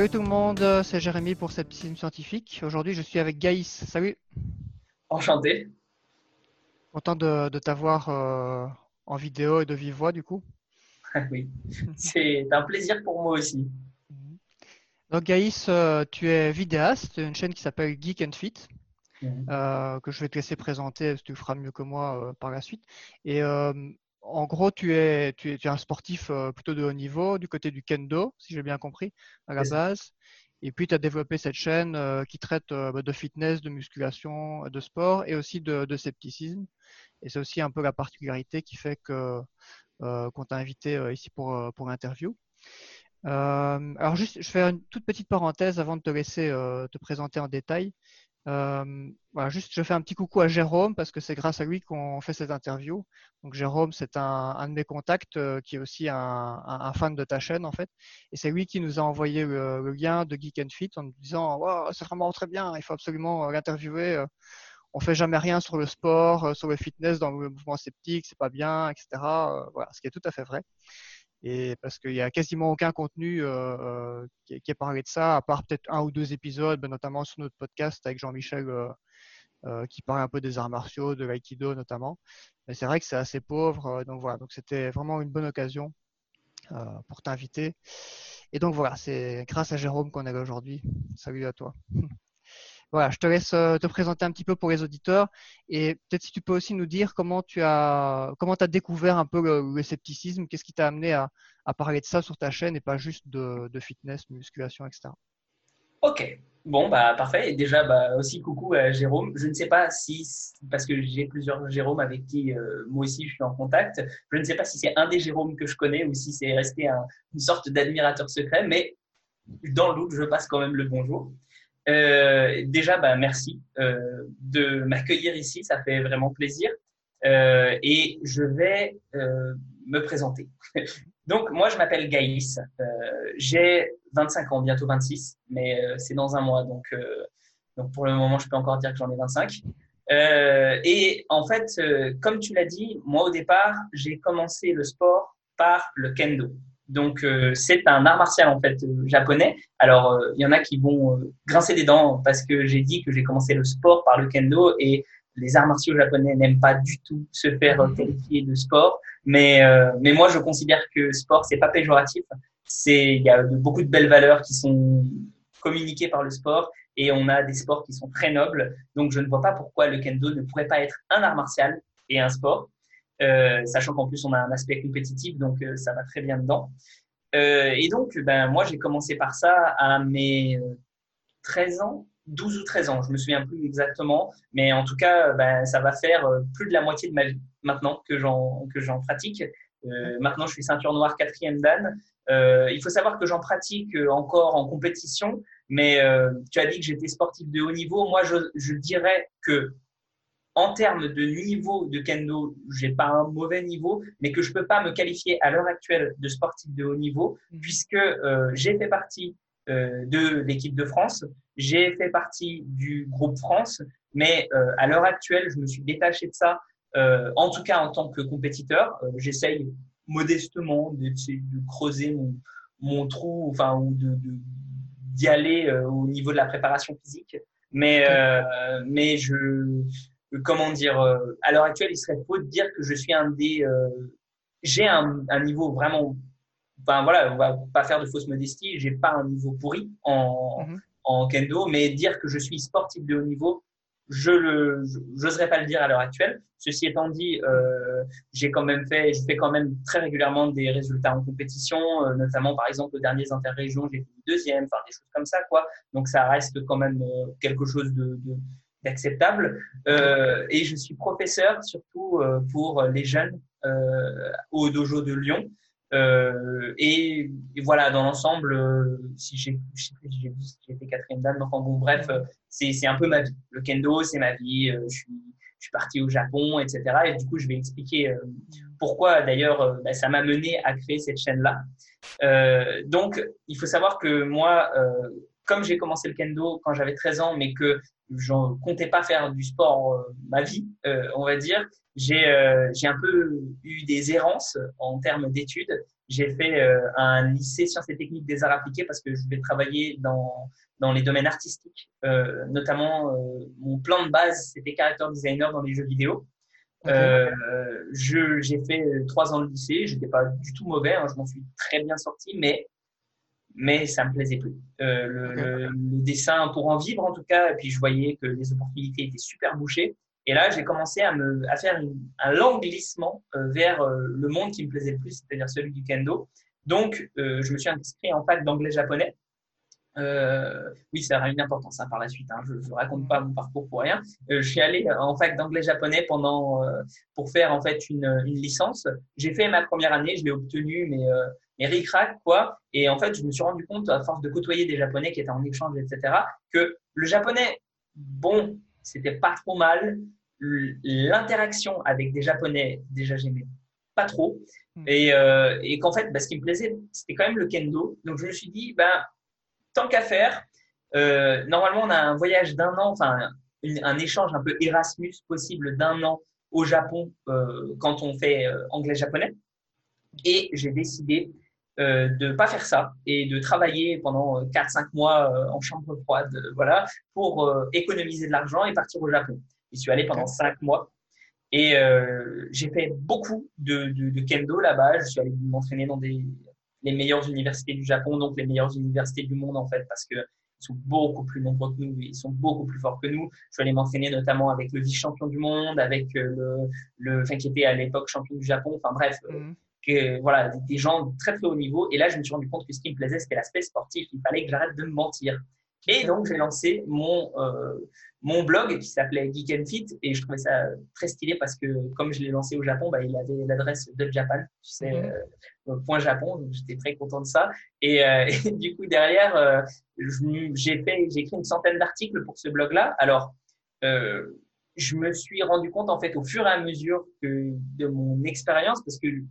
Salut tout le monde, c'est Jérémy pour Scepticisme Scientifique. Aujourd'hui, je suis avec Gaïs. Salut. Enchanté. Content de, t'avoir euh, en vidéo et de vive voix du coup. oui, c'est un plaisir pour moi aussi. Donc Gaïs, euh, tu es vidéaste, une chaîne qui s'appelle Geek and Fit, mhm. euh, que je vais te laisser présenter, tu le feras mieux que moi par la suite. Et en gros, tu es, tu es, un sportif euh, plutôt de haut niveau du côté du kendo, si j'ai bien compris, à la base. Et puis, tu as développé cette chaîne euh, qui traite euh, bah, de fitness, de musculation, de sport et aussi de, scepticisme. Et c'est aussi un peu la particularité qui fait que qu'on t'a invité ici pour, pour l'interview. alors, juste, je fais une toute petite parenthèse avant de te laisser te présenter en détail. Euh, voilà, juste, je fais un petit coucou à Jérôme parce que c'est grâce à lui qu'on fait cette interview. Donc, Jérôme, c'est un, de mes contacts euh, qui est aussi un, fan de ta chaîne en fait. Et c'est lui qui nous a envoyé le, lien de Geek and Fit en nous disant wow, c'est vraiment très bien, il faut absolument euh, l'interviewer. On fait jamais rien sur le sport, sur le fitness dans le mouvement sceptique, c'est pas bien, etc. Voilà, ce qui est tout à fait vrai et parce qu'il y a quasiment aucun contenu euh, euh qui, est parlé de ça, à part peut-être un ou deux épisodes, notamment sur notre podcast avec Jean-Michel euh, qui parle un peu des arts martiaux, de l'aïkido notamment. Mais c'est vrai que c'est assez pauvre, donc voilà. Donc c'était vraiment une bonne occasion pour t'inviter. Et donc voilà, c'est grâce à Jérôme qu'on est là aujourd'hui. Salut à toi. Voilà, je te laisse euh, te présenter un petit peu pour les auditeurs et peut-être si tu peux aussi nous dire comment tu as comment as découvert un peu le, scepticisme, qu'est-ce qui t'a amené à, parler de ça sur ta chaîne et pas juste de, fitness, musculation, etc. Ok, bon bah parfait. Et déjà bah, aussi coucou à Jérôme. Je ne sais pas si parce que j'ai plusieurs Jérôme avec qui euh, moi aussi je suis en contact. Je ne sais pas si c'est un des Jérômes que je connais ou si c'est resté une sorte d'admirateur secret, mais dans le doute je passe quand même le bonjour. Euh, déjà, bah, merci euh, de m'accueillir ici, ça fait vraiment plaisir. Euh, et je vais me présenter. Donc, moi, je m'appelle Gaïs. J'ai 25 ans, bientôt 26, mais c'est dans un mois. Donc, donc, pour le moment, je peux encore dire que j'en ai 25. et en fait, comme tu l'as dit, moi, au départ, j'ai commencé le sport par le kendo. Donc euh, c'est un art martial en fait euh, japonais. Alors euh, il y en a qui vont grincer des dents parce que j'ai dit que j'ai commencé le sport par le kendo et les arts martiaux japonais n'aiment pas du tout se faire qualifier de sport. Mais mais moi je considère que sport c'est pas péjoratif. C'est il y a beaucoup de belles valeurs qui sont communiquées par le sport et on a des sports qui sont très nobles. Donc je ne vois pas pourquoi le kendo ne pourrait pas être un art martial et un sport. Euh, sachant qu'en plus on a un aspect compétitif, donc euh, ça va très bien dedans. Euh, et donc, ben, moi, j'ai commencé par ça à mes 13 ans, 12 ou 13 ans, je me souviens plus exactement, mais en tout cas, ben, ça va faire plus de la moitié de ma vie maintenant que j'en que j'en pratique. Maintenant, je suis ceinture noire quatrième dan. Il faut savoir que j'en pratique encore en compétition, mais tu as dit que j'étais sportif de haut niveau. Moi, je dirais que en termes de niveau de kendo, j'ai pas un mauvais niveau, mais que je peux pas me qualifier à l'heure actuelle de sportif de haut niveau, mhm. puisque euh, j'ai fait partie euh, de l'équipe de France, j'ai fait partie du groupe France, mais euh, à l'heure actuelle, je me suis détaché de ça, en tout cas en tant que compétiteur. J'essaye modestement de, de creuser mon, mon, trou, enfin, ou de d'y aller au niveau de la préparation physique, mais mais je comment dire, euh, à l'heure actuelle, il serait faux de dire que je suis un des, euh, j'ai un, un, niveau vraiment, ben voilà, on va pas faire de fausse modestie, j'ai pas un niveau pourri en, mhm. en kendo, mais dire que je suis sportif de haut niveau, je le, j'oserais pas le dire à l'heure actuelle. Ceci étant dit, euh, j'ai quand même fait, je fais quand même très régulièrement des résultats en compétition, euh, notamment par exemple aux derniers interrégions, j'ai fait deuxième, enfin des choses comme ça quoi. Donc ça reste quand même quelque chose de, de d'acceptable. Euh, et je suis professeur surtout euh, pour les jeunes euh, au dojo de Lyon. Et, voilà, dans l'ensemble, si j'ai été quatrième dame, donc bon, bref, c'est un peu ma vie. Le kendo, c'est ma vie. je suis je parti au Japon, etc. Et du coup, je vais expliquer pourquoi d'ailleurs bah, ça m'a mené à créer cette chaîne-là. Donc, il faut savoir que moi, comme j'ai commencé le kendo quand j'avais 13 ans, mais que je comptais pas faire du sport euh, ma vie, euh, on va dire, j'ai euh, j'ai un peu eu des errances en termes d'études. j'ai fait un lycée sciences et techniques des arts appliqués parce que je voulais travailler dans, dans les domaines artistiques. notamment, mon plan de base, c'était character designer dans les jeux vidéo. J'ai fait trois ans de lycée, j'étais pas du tout mauvais, hein, je m'en suis très bien sorti, mais mais ça me plaisait plus. Euh, le, le, dessin pour en vivre en tout cas, et puis je voyais que les opportunités étaient super bouchées. Et là, j'ai commencé à me à faire un lent glissement euh, vers euh, le monde qui me plaisait le plus, c'est-à-dire celui du kendo. Donc, je me suis inscrit en fac d'anglais-japonais oui, ça aura une importance hein, par la suite. Hein. Je ne raconte pas mon parcours pour rien. Je suis allé en fac d'anglais-japonais pendant pour faire en fait une, une licence. J'ai fait ma première année, je l'ai obtenue, mais mais ric quoi. Et en fait, je me suis rendu compte à force de côtoyer des Japonais qui étaient en échange, etc., que le japonais, bon, c'était pas trop mal. L'interaction avec des Japonais, déjà, j'aimais pas trop. Hmm. Et, euh, et qu'en fait, bah, ce qui me plaisait, c'était quand même le kendo. Donc, je me suis dit, ben, tant qu'à faire, euh, normalement, on a un voyage d'un an, enfin, un échange un peu Erasmus possible d'un an au Japon euh, quand on fait anglais-japonais. Et j'ai décidé euh, de pas faire ça et de travailler pendant 4-5 mois euh, en chambre froide, voilà, pour euh, économiser de l'argent et partir au Japon. Je suis allé pendant 5 mois. Et j'ai fait beaucoup de, kendo là-bas. Je suis allé m'entraîner dans des les meilleures universités du Japon, donc les meilleures universités du monde en fait, parce que ils sont beaucoup plus nombreux que nous, ils sont beaucoup plus forts que nous. Je suis allé m'entraîner notamment avec le vice-champion du monde, avec euh, le, le enfin, qui était à l'époque champion du Japon. Enfin bref, euh, mhm. Que, voilà, des gens très très haut niveau. Et là, je me suis rendu compte que ce qui me plaisait, c'était l'aspect sportif. Il fallait que j'arrête de me mentir. Et donc, j'ai lancé mon, euh, mon blog qui s'appelait Geek and Fit et je trouvais ça très stylé parce que comme je l'ai lancé au Japon, bah, il avait l'adresse de Japan, tu sais, mhm. euh, point Japon, donc j'étais très content de ça. Et, euh, et du coup, derrière, euh, j'ai fait, j'ai écrit une centaine d'articles pour ce blog-là. Alors, euh, je me suis rendu compte en fait au fur et à mesure que, de mon expérience parce que euh,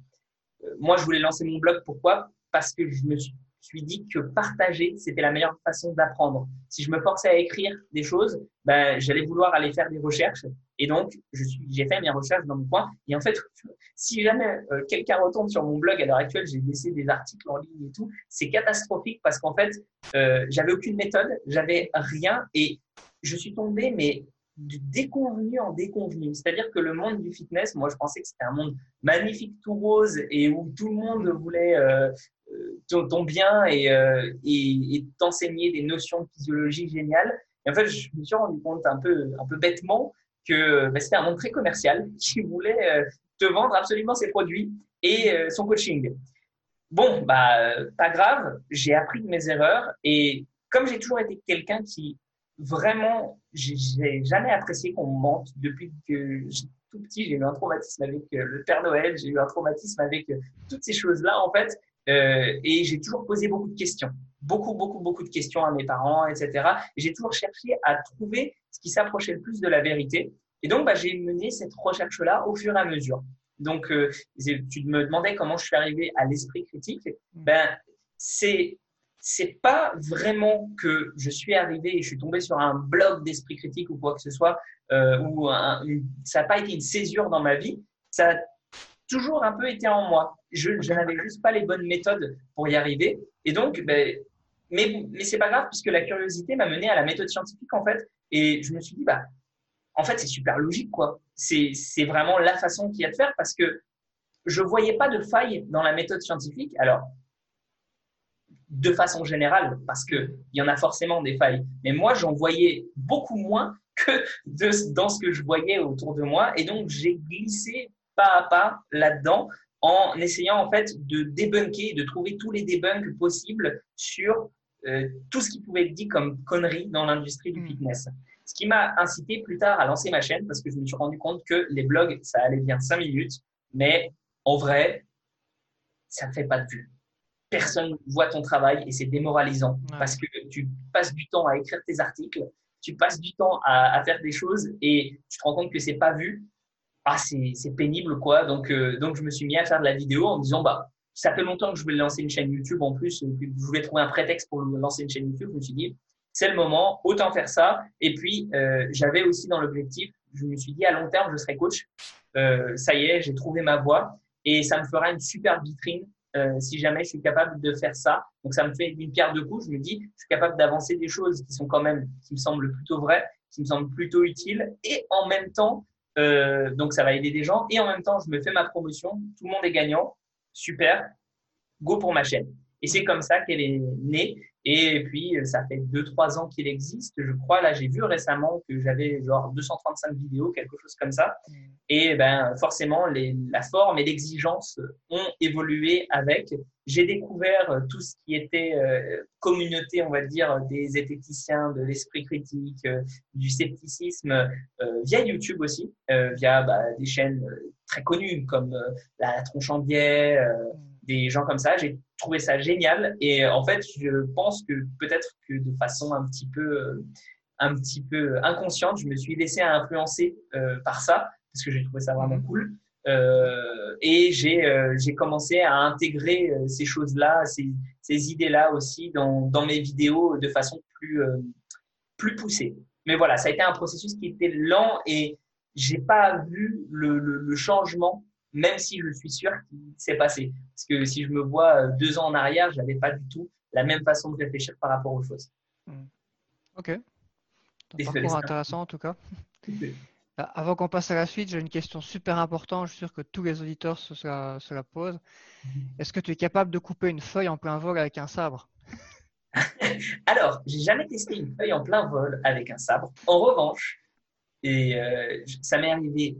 moi, je voulais lancer mon blog. Pourquoi? Parce que je me suis dit que partager, c'était la meilleure façon d'apprendre. Si je me forçais à écrire des choses, ben, j'allais vouloir aller faire des recherches. Et donc, j'ai fait mes recherches dans mon coin. Et en fait, si jamais euh, quelqu'un retourne sur mon blog à l'heure actuelle, j'ai laissé des articles en ligne et tout, c'est catastrophique parce qu'en fait, euh, j'avais aucune méthode, j'avais rien et je suis tombé, mais du déconvenu en déconvenu. C'est-à-dire que le monde du fitness, moi, je pensais que c'était un monde magnifique, tout rose, et où tout le monde voulait euh, euh ton, bien et, euh, et, t'enseigner des notions de physiologie géniales. Et en fait, je me suis rendu compte un peu, un peu bêtement que bah, c'était un monde très commercial qui voulait te vendre absolument ses produits et son coaching. Bon, bah, pas grave, j'ai appris de mes erreurs et comme j'ai toujours été quelqu'un qui vraiment, j'ai jamais apprécié qu'on me mente depuis que tout petit. J'ai eu un traumatisme avec euh, le Père Noël, j'ai eu un traumatisme avec euh, toutes ces choses-là, en fait. Euh, et j'ai toujours posé beaucoup de questions. Beaucoup, beaucoup, beaucoup de questions à mes parents, etc. Et j'ai toujours cherché à trouver ce qui s'approchait le plus de la vérité. Et donc, bah, j'ai mené cette recherche-là au fur et à mesure. Donc, euh, tu me demandais comment je suis arrivé à l'esprit critique. Ben, c'est c'est pas vraiment que je suis arrivé et je suis tombé sur un blog d'esprit critique ou quoi que ce soit, euh, ou un, ça n'a pas été une césure dans ma vie. Ça a toujours un peu été en moi. Je, je n'avais juste pas les bonnes méthodes pour y arriver. Et donc, ben, mais, mais c'est pas grave puisque la curiosité m'a mené à la méthode scientifique en fait. Et je me suis dit, bah, en fait, c'est super logique quoi. C'est, c'est vraiment la façon qu'il y a de faire parce que je voyais pas de faille dans la méthode scientifique. Alors, de façon générale, parce qu'il y en a forcément des failles. Mais moi, j'en voyais beaucoup moins que de, dans ce que je voyais autour de moi. Et donc, j'ai glissé pas à pas là-dedans en essayant en fait de débunker, de trouver tous les debunks possibles sur euh, tout ce qui pouvait être dit comme connerie dans l'industrie du hmm. fitness. Ce qui m'a incité plus tard à lancer ma chaîne parce que je me suis rendu compte que les blogs, ça allait bien cinq minutes, mais en vrai, ça ne fait pas de vue personne voit ton travail et c'est démoralisant parce que tu passes du temps à écrire tes articles, tu passes du temps à, faire des choses et tu te rends compte que c'est pas vu. Ah, c'est pénible quoi. Donc, euh, donc je me suis mis à faire de la vidéo en me disant bah ça fait longtemps que je voulais lancer une chaîne YouTube. En plus, je voulais trouver un prétexte pour lancer une chaîne YouTube. Je me suis dit c'est le moment, autant faire ça. Et puis euh, j'avais aussi dans l'objectif, je me suis dit à long terme je serai coach. Euh, ça y est, j'ai trouvé ma voie et ça me fera une super vitrine euh, si jamais je suis capable de faire ça. Donc ça me fait une pierre deux coups. Je me dis, je suis capable d'avancer des choses qui sont quand même, qui me semblent plutôt vraies, qui me semblent plutôt utiles, et en même temps, euh, donc ça va aider des gens, et en même temps, je me fais ma promotion. Tout le monde est gagnant, super, go pour ma chaîne. Et c'est comme ça qu'elle est née. Et puis, euh, ça fait 2-3 ans qu'il existe. Je crois, là, j'ai vu récemment que j'avais genre 235 vidéos, quelque chose comme ça. Mm. Et ben, forcément, les, la forme et l'exigence ont évolué avec. J'ai découvert euh, tout ce qui était euh, communauté, on va dire, des zététiciens, de l'esprit critique, du scepticisme, via YouTube aussi, via bah, des chaînes très connues comme La Tronche en Biais, des gens comme ça. J'ai trouvé ça génial et en fait, je pense que peut-être que de façon un petit peu, euh, un petit peu inconsciente, je me suis laissé influencer euh, par ça parce que j'ai trouvé ça vraiment mhm. cool. Euh, et j'ai euh, commencé à intégrer euh, ces choses-là, ces, ces idées-là aussi dans, dans mes vidéos de façon plus plus poussée. Mais voilà, ça a été un processus qui était lent et j'ai pas vu le, le, le changement même si je suis sûr qu'il s'est passé. Parce que si je me vois euh, deux ans en arrière, je n'avais pas du tout la même façon de réfléchir par rapport aux choses. Hmm. Ok. Un parcours intéressant en tout cas. Euh, avant qu'on passe à la suite, j'ai une question super importante. Je suis sûr que tous les auditeurs se, se la posent. Mhm. Est-ce que tu es capable de couper une feuille en plein vol avec un sabre? Alors, j'ai jamais testé une feuille en plein vol avec un sabre. En revanche, et euh, ça m'est arrivé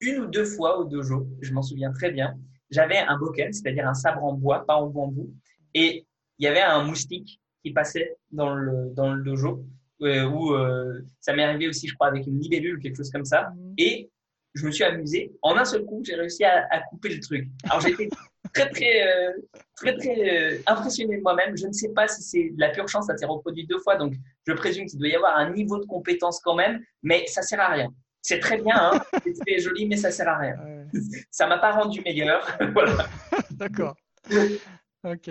une ou deux fois au dojo, je m'en souviens très bien, j'avais un boken, c'est-à-dire un sabre en bois, pas en bambou, et il y avait un moustique qui passait dans le, dans le dojo, euh, où euh, ça m'est arrivé aussi, je crois, avec une libellule, quelque chose comme ça, mhm. et je me suis amusé. En un seul coup, j'ai réussi à, à, couper le truc. Alors j'étais très très euh, très très euh, impressionné de moi-même. Je ne sais pas si c'est de la pure chance, ça s'est reproduit deux fois, donc je présume qu'il doit y avoir un niveau de compétence quand même, mais ça sert à rien. C'est très bien, hein c'est joli, mais ça sert à rien. Ça m'a pas rendu meilleur. voilà. D'accord. Ok.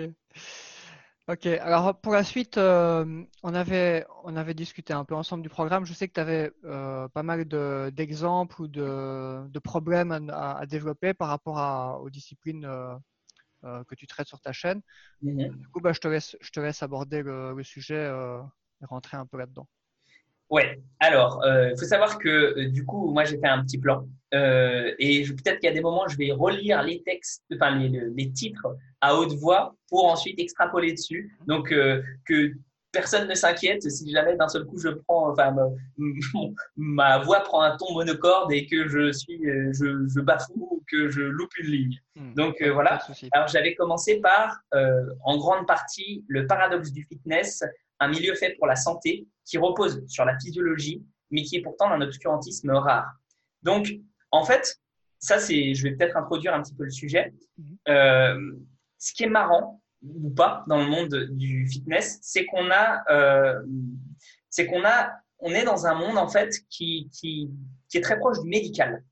Ok. Alors pour la suite, euh, on avait on avait discuté un peu ensemble du programme. Je sais que tu avais euh, pas mal d'exemples ou de, de, problèmes à, à, développer par rapport à, aux disciplines euh, que tu traites sur ta chaîne. Mm-hmm. Du coup, bah, je te laisse je te laisse aborder le, le sujet et rentrer un peu là-dedans. Ouais. Alors, il euh, faut savoir que euh, du coup, moi, j'ai fait un petit plan euh, et peut-être qu'il y a des moments, je vais relire les textes, enfin les, les titres à haute voix pour ensuite extrapoler dessus. Donc, que personne ne s'inquiète si jamais d'un seul coup je prends, enfin, ma, voix prend un ton monocorde et que je suis, je, je bafoue ou que je loupe une ligne. Hmm. Donc voilà. Alors j'avais commencé par, en grande partie, le paradoxe du fitness, un milieu fait pour la santé qui repose sur la physiologie, mais qui est pourtant d'un obscurantisme rare. Donc, en fait, ça, c'est, je vais peut-être introduire un petit peu le sujet. Mhm. Euh, ce qui est marrant ou pas dans le monde du fitness, c'est qu'on a, euh, c'est qu'on a, on est dans un monde en fait qui, qui, qui est très proche du médical.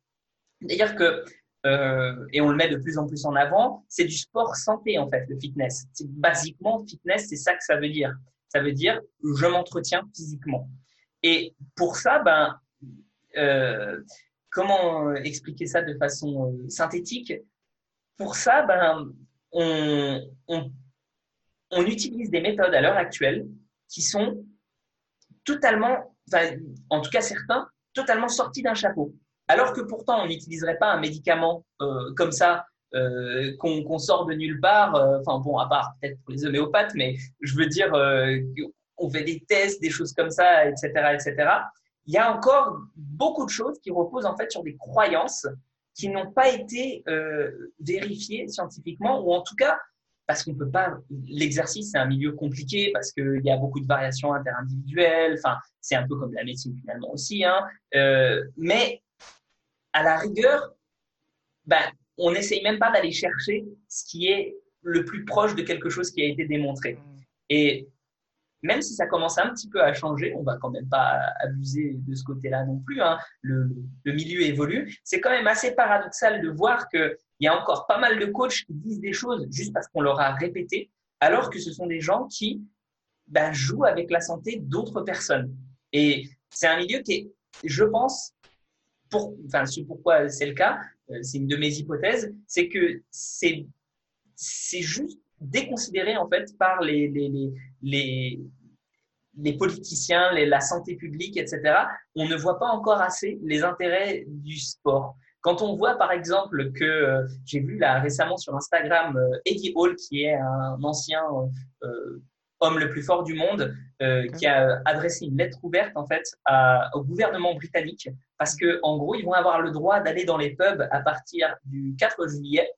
C'est-à-dire que euh, et on le met de plus en plus en avant, c'est du sport santé en fait, le fitness. C'est basiquement fitness, c'est ça que ça veut dire ça veut dire je m'entretiens physiquement. Et pour ça, ben, euh, comment expliquer ça de façon euh, synthétique? Pour ça, ben, on, utilise des méthodes à l'heure actuelle qui sont totalement, en tout cas certains, totalement sortis d'un chapeau. Alors que pourtant, on n'utiliserait pas un médicament euh, comme ça euh, qu'on sort de nulle part. Euh, enfin bon, à part peut-être pour les homéopathes, mais je veux dire, euh, on fait des tests, des choses comme ça, etc., etc. Il y a encore beaucoup de choses qui reposent en fait sur des croyances qui n'ont pas été vérifiées scientifiquement, ou en tout cas parce qu'on peut pas. L'exercice, c'est un milieu compliqué parce qu'il y a beaucoup de variations interindividuelles. Enfin, c'est un peu comme la médecine finalement aussi. Hein. Mais à la rigueur, ben, on n'essaye même pas d'aller chercher ce qui est le plus proche de quelque chose qui a été démontré. Mm. Et même si ça commence un petit peu à changer, on va quand même pas abuser de ce côté-là non plus. Hein. Le, milieu évolue. C'est quand même assez paradoxal de voir qu'il y a encore pas mal de coachs qui disent des choses juste parce qu'on leur a répété, alors que ce sont des gens qui ben, jouent avec la santé d'autres personnes. Et c'est un milieu qui est, je pense, pour, enfin, c'est pourquoi c'est le cas, c'est une de mes hypothèses, c'est que c'est juste déconsidéré en fait par les, les, les, les, politiciens, la santé publique, etc. On ne voit pas encore assez les intérêts du sport. Quand on voit par exemple que euh, j'ai vu là récemment sur Instagram euh, Eddie Hall, qui est un ancien euh, homme le plus fort du monde, qui a adressé une lettre ouverte en fait à, au gouvernement britannique parce que en gros ils vont avoir le droit d'aller dans les pubs à partir du 4 juillet,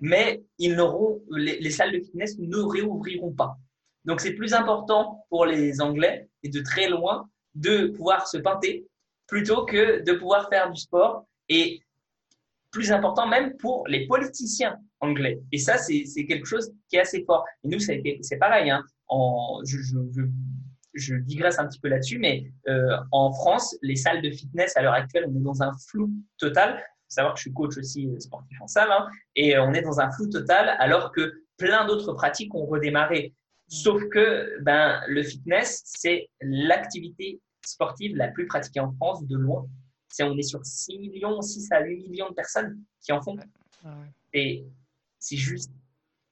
mais ils n'auront les, les salles de fitness ne réouvriront pas. Donc c'est plus important pour les Anglais et de très loin de pouvoir se pinter plutôt que de pouvoir faire du sport. Et plus important même pour les politiciens anglais. Et ça, c'est quelque chose qui est assez fort. Et nous, c'est pareil. Hein. En, je, je, je, digresse un petit peu là-dessus, mais euh, en France, les salles de fitness, à l'heure actuelle, on est dans un flou total. Il faut savoir que je suis coach aussi euh, sportif en salle, hein, et on est dans un flou total, alors que plein d'autres pratiques ont redémarré. Sauf que ben, le fitness, c'est l'activité sportive la plus pratiquée en France de loin on est sur 6 millions, 6 à 8 millions de personnes qui en font. Et c'est juste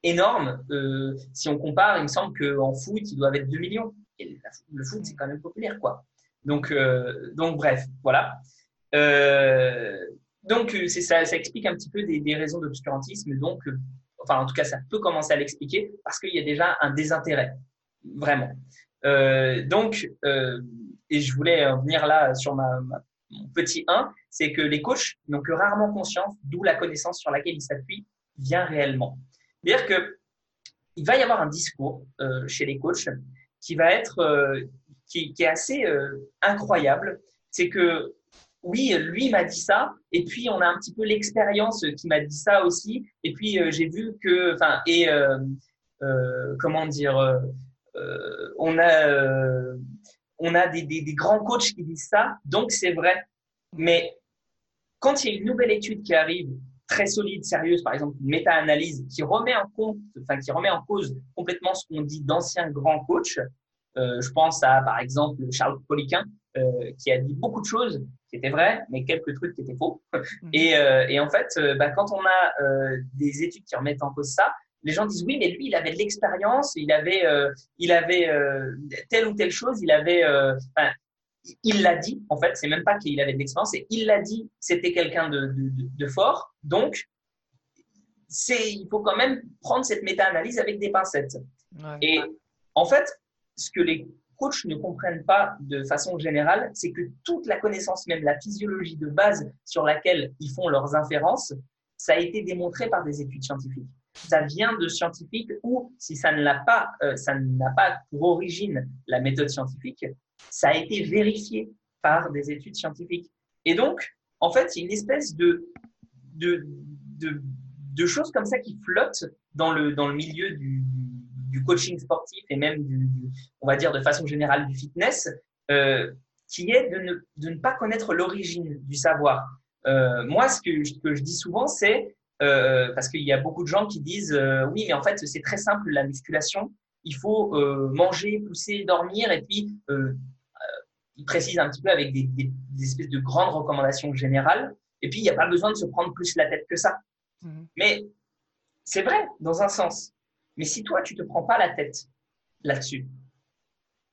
énorme. Euh, si on compare, il me semble qu'en foot, ils doivent être 2 millions. Le foot, c'est quand même populaire, quoi. Donc, euh, donc bref, voilà. Euh, donc, ça, explique un petit peu des, raisons d'obscurantisme. Donc, enfin, en tout cas, ça peut commencer à l'expliquer parce qu'il y a déjà un désintérêt, vraiment. donc, et je voulais venir là sur mon petit 1, c'est que les coachs n'ont que rarement conscience d'où la connaissance sur laquelle ils s'appuient vient réellement. C'est-à-dire que il va y avoir un discours euh, chez les coachs qui va être euh, qui, est assez euh, incroyable. C'est que oui, lui m'a dit ça, et puis on a un petit peu l'expérience qui m'a dit ça aussi, et puis j'ai vu que, enfin, et comment dire, on a on a des, des, grands coachs qui disent ça, donc c'est vrai. Mais quand il y a une nouvelle étude qui arrive, très solide, sérieuse, par exemple une méta-analyse qui remet en compte, enfin qui remet en cause complètement ce qu'on dit d'anciens grands coachs, euh, je pense à par exemple Charles Poliquin euh, qui a dit beaucoup de choses qui étaient vraies, mais quelques trucs qui étaient faux. Mhm. Et, euh, et en fait, euh, bah, quand on a euh, des études qui remettent en cause ça, les gens disent oui, mais lui, il avait de l'expérience, il avait, euh, il avait euh, telle ou telle chose, il avait, euh, il l'a dit. En fait, c'est même pas qu'il avait de l'expérience, c'est il l'a dit. C'était quelqu'un de, de, de, fort. Donc, c'est, il faut quand même prendre cette méta-analyse avec des pincettes. Et en fait, ce que les coachs ne comprennent pas de façon générale, c'est que toute la connaissance, même la physiologie de base sur laquelle ils font leurs inférences, ça a été démontré par des études scientifiques ça vient de scientifiques ou si ça ne l'a pas, euh, ça n'a pas pour origine la méthode scientifique, ça a été vérifié par des études scientifiques. Et donc, en fait, il y a une espèce de, de, de, choses comme ça qui flottent dans le, dans le milieu du, du coaching sportif et même du, on va dire de façon générale du fitness, euh, qui est de ne, de ne pas connaître l'origine du savoir. Euh, moi, ce que, ce que je dis souvent, c'est euh, parce qu'il y a beaucoup de gens qui disent oui, mais en fait, c'est très simple la musculation. Il faut euh, manger, pousser, dormir, et puis euh, il précise un petit peu avec des, des, des, espèces de grandes recommandations générales. Et puis, il n'y a pas besoin de se prendre plus la tête que ça. Mmh. Mais c'est vrai, dans un sens. Mais si toi, tu te prends pas la tête là-dessus,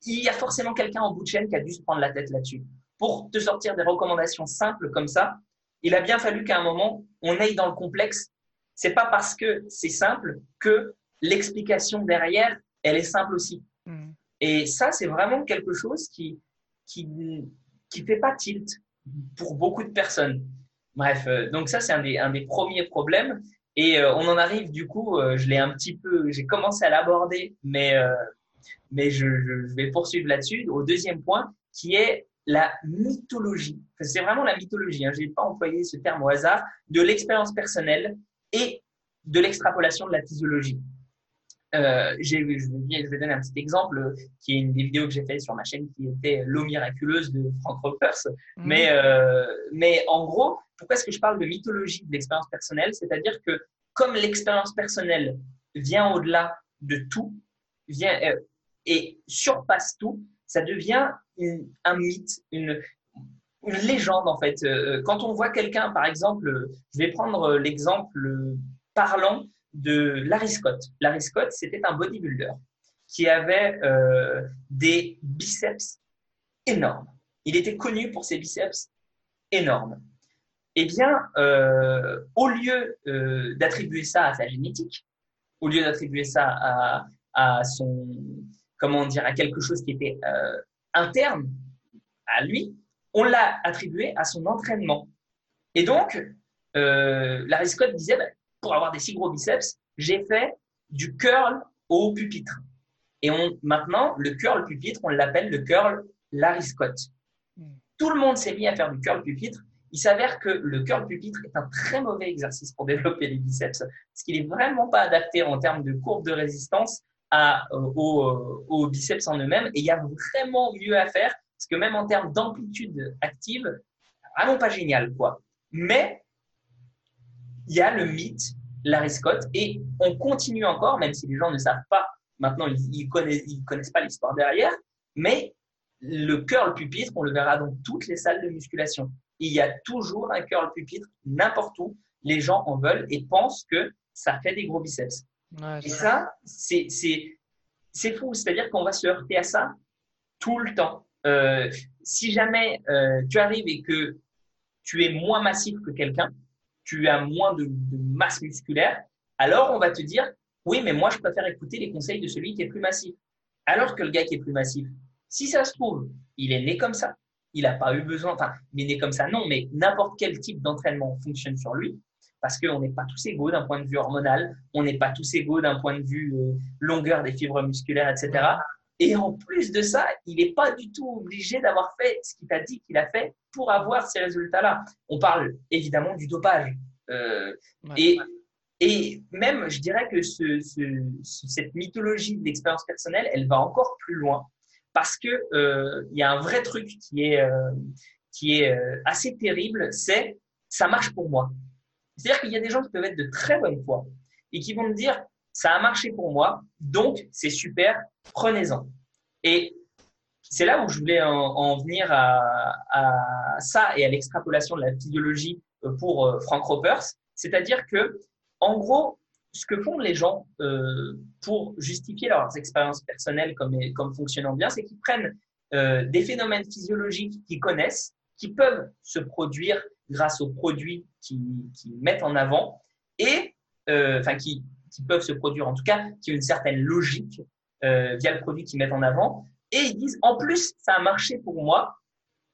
il y a forcément quelqu'un en bout de chaîne qui a dû se prendre la tête là-dessus. Pour te sortir des recommandations simples comme ça, il a bien fallu qu'à un moment, on aille dans le complexe. C'est pas parce que c'est simple que l'explication derrière, elle est simple aussi. Mm. Et ça, c'est vraiment quelque chose qui, qui, qui fait pas tilt pour beaucoup de personnes. Bref, euh, donc ça, c'est un des, un des premiers problèmes. Et euh, on en arrive, du coup, euh, je l'ai un petit peu, j'ai commencé à l'aborder, mais, mais je, je vais poursuivre là-dessus, au deuxième point, qui est la mythologie, c'est vraiment la mythologie, hein, je n'ai pas employé ce terme au hasard, de l'expérience personnelle et de l'extrapolation de la physiologie. Euh, je, vais, je, vais, donner un petit exemple qui est une des vidéos que j'ai fait sur ma chaîne qui était l'eau miraculeuse de Frank Ropers. Mhm. Mais, euh, mais en gros, pourquoi est-ce que je parle de mythologie de l'expérience personnelle? C'est-à-dire que comme l'expérience personnelle vient au-delà de tout, vient euh, et surpasse tout, ça devient un mythe, une, une, légende en fait. Quand on voit quelqu'un, par exemple, je vais prendre l'exemple parlant de Larry Scott. Larry Scott, c'était un bodybuilder qui avait euh, des biceps énormes. Il était connu pour ses biceps énormes. Eh bien, euh, au lieu euh, d'attribuer ça à sa génétique, au lieu d'attribuer ça à, son, comment dire, à quelque chose qui était interne à lui, on l'a attribué à son entraînement. Et donc, Larry Scott disait, bah, pour avoir des si gros biceps, j'ai fait du curl au pupitre. Et on, maintenant, le curl pupitre, on l'appelle le curl Larry Scott. Hmm. Tout le monde s'est mis à faire du curl pupitre. Il s'avère que le curl pupitre est un très mauvais exercice pour développer les biceps, parce qu'il est vraiment pas adapté en termes de courbe de résistance à, euh, aux, aux biceps en eux-mêmes. Et il y a vraiment mieux à faire, parce que même en termes d'amplitude active, vraiment pas génial, quoi. Mais il y a le mythe Larry Scott et on continue encore, même si les gens ne savent pas, maintenant ils, ne connaissent, ils connaissent pas l'histoire derrière, mais le curl pupitre, on le verra dans toutes les salles de musculation. Il y a toujours un curl pupitre n'importe où. Les gens en veulent et pensent que ça fait des gros biceps. et ça, c'est, c'est, c'est fou. C'est-à-dire qu'on va se heurter à ça tout le temps. Euh, si jamais euh, tu arrives et que tu es moins massif que quelqu'un, tu as moins de, masse musculaire, alors on va te dire, oui, mais moi, je préfère écouter les conseils de celui qui est plus massif. Alors que le gars qui est plus massif, si ça se trouve, il est né comme ça, il n'a pas eu besoin, enfin, il est né comme ça, non, mais n'importe quel type d'entraînement fonctionne sur lui, parce qu'on n'est pas tous égaux d'un point de vue hormonal, on n'est pas tous égaux d'un point de vue euh, longueur des fibres musculaires, etc. Et en plus de ça, il n'est pas du tout obligé d'avoir fait ce qu'il t'a dit qu'il a fait pour avoir ces résultats-là. On parle évidemment du dopage. Euh, et, et même, je dirais que ce, cette mythologie de l'expérience personnelle, elle va encore plus loin parce que euh, y a un vrai truc qui est euh, qui est euh, assez terrible, c'est ça marche pour moi. C'est-à-dire qu'il y a des gens qui peuvent être de très bonne foi et qui vont me dire ça a marché pour moi, donc c'est super, prenez-en. Et c'est là où je voulais en, venir à, ça et à l'extrapolation de la physiologie euh, pour euh, Frank Ropers. C'est-à-dire que, en gros, ce que font les gens euh, pour justifier leurs expériences personnelles comme, fonctionnant bien, c'est qu'ils prennent des phénomènes physiologiques qu'ils connaissent, qui peuvent se produire grâce aux produits qu'ils mettent en avant et enfin qui, qui peuvent se produire en tout cas, qui ont une certaine logique euh, via le produit qu'ils mettent en avant. Et ils disent, en plus, ça a marché pour moi.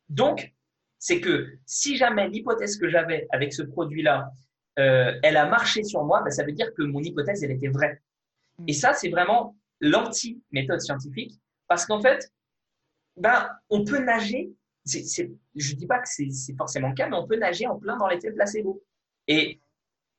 Donc, c'est que si jamais l'hypothèse que j'avais avec ce produit-là, euh, elle a marché sur moi, ben, ça veut dire que mon hypothèse, elle était vraie. Et ça, c'est vraiment l'anti-méthode scientifique, parce qu'en fait, ben, on peut nager, je dis pas que c'est forcément le cas, mais on peut nager en plein dans l'effet placebo. Et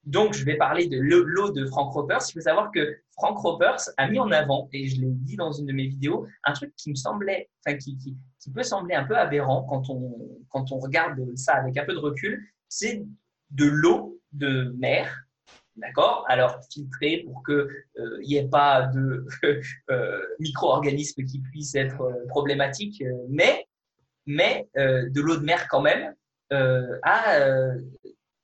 donc, je vais parler de l'eau de Frank Ropers. Il faut savoir que Frank Ropers a mis en avant, et je l'ai dit dans une de mes vidéos, un truc qui me semblait, enfin, qui, peut sembler un peu aberrant quand on, quand on regarde ça avec un peu de recul. C'est de l'eau de mer, d'accord? Alors, filtrée pour qu'il n'y euh, ait pas de euh, micro-organismes qui puissent être euh, problématiques, mais, mais de l'eau de mer quand même à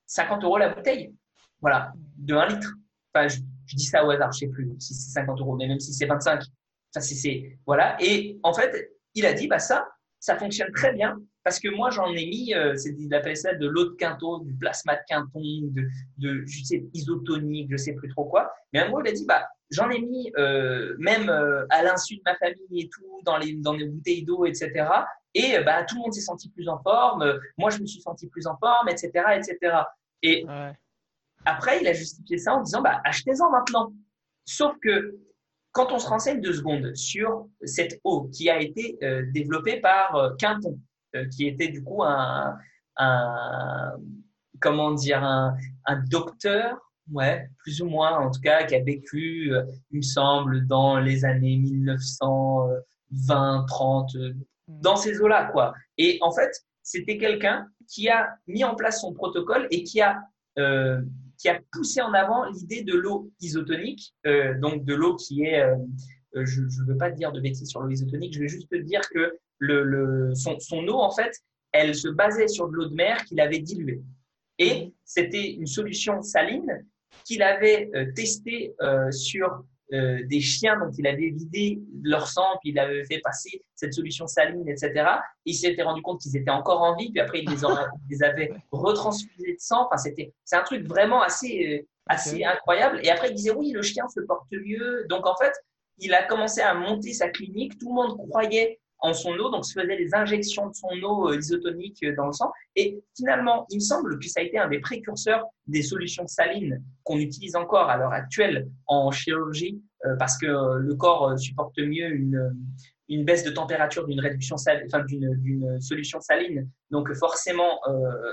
50 euros la bouteille. Voilà, de 1 litre. Enfin, je, dis ça au hasard, je sais plus si c'est 50 euros, mais même si c'est 25. Enfin, c'est, voilà. Et en fait, il a dit, bah ça, ça fonctionne très bien parce que moi, j'en ai mis, euh, il appelle ça de l'eau de quinton, du plasma de quinton, de, de je sais, isotonique, je sais plus trop quoi. Mais en gros, il a dit, bah, j'en ai mis euh, même euh, à l'insu de ma famille et tout, dans les, dans les bouteilles d'eau, etc. Et bah, tout le monde s'est senti plus en forme, moi je me suis senti plus en forme, etc. etc. Et. Après, il a justifié ça en disant bah, achetez-en maintenant. Sauf que quand on se renseigne deux secondes sur cette eau qui a été euh, développée par euh, Quinton, euh, qui était du coup un, un comment dire un, un, docteur, ouais, plus ou moins en tout cas, qui a vécu, il me semble, dans les années 1920, 30, dans ces eaux-là, quoi. Et en fait, c'était quelqu'un qui a mis en place son protocole et qui a qui a poussé en avant l'idée de l'eau isotonique, euh, donc de l'eau qui est, euh, euh, je ne veux pas dire de bêtises sur l'eau isotonique, je vais juste te dire que son, son, eau, en fait, elle se basait sur de l'eau de mer qu'il avait diluée. Et c'était une solution saline qu'il avait testé sur des chiens dont il avait vidé leur sang, puis il avait fait passer cette solution saline, etc. il s'était rendu compte qu'ils étaient encore en vie, puis après il les, les avait retransfusés de sang. Enfin, c'était, c'est un truc vraiment assez, assez incroyable. Et après il disait oui, le chien se porte mieux. Donc en fait, il a commencé à monter sa clinique. Tout le monde croyait en son eau, donc se faisait des injections de son eau euh, isotonique euh, dans le sang. Et finalement, il me semble que ça a été un des précurseurs des solutions salines qu'on utilise encore à l'heure actuelle en chirurgie, euh, parce que le corps supporte mieux une, une baisse de température d'une réduction saline, enfin d'une solution saline. Donc forcément,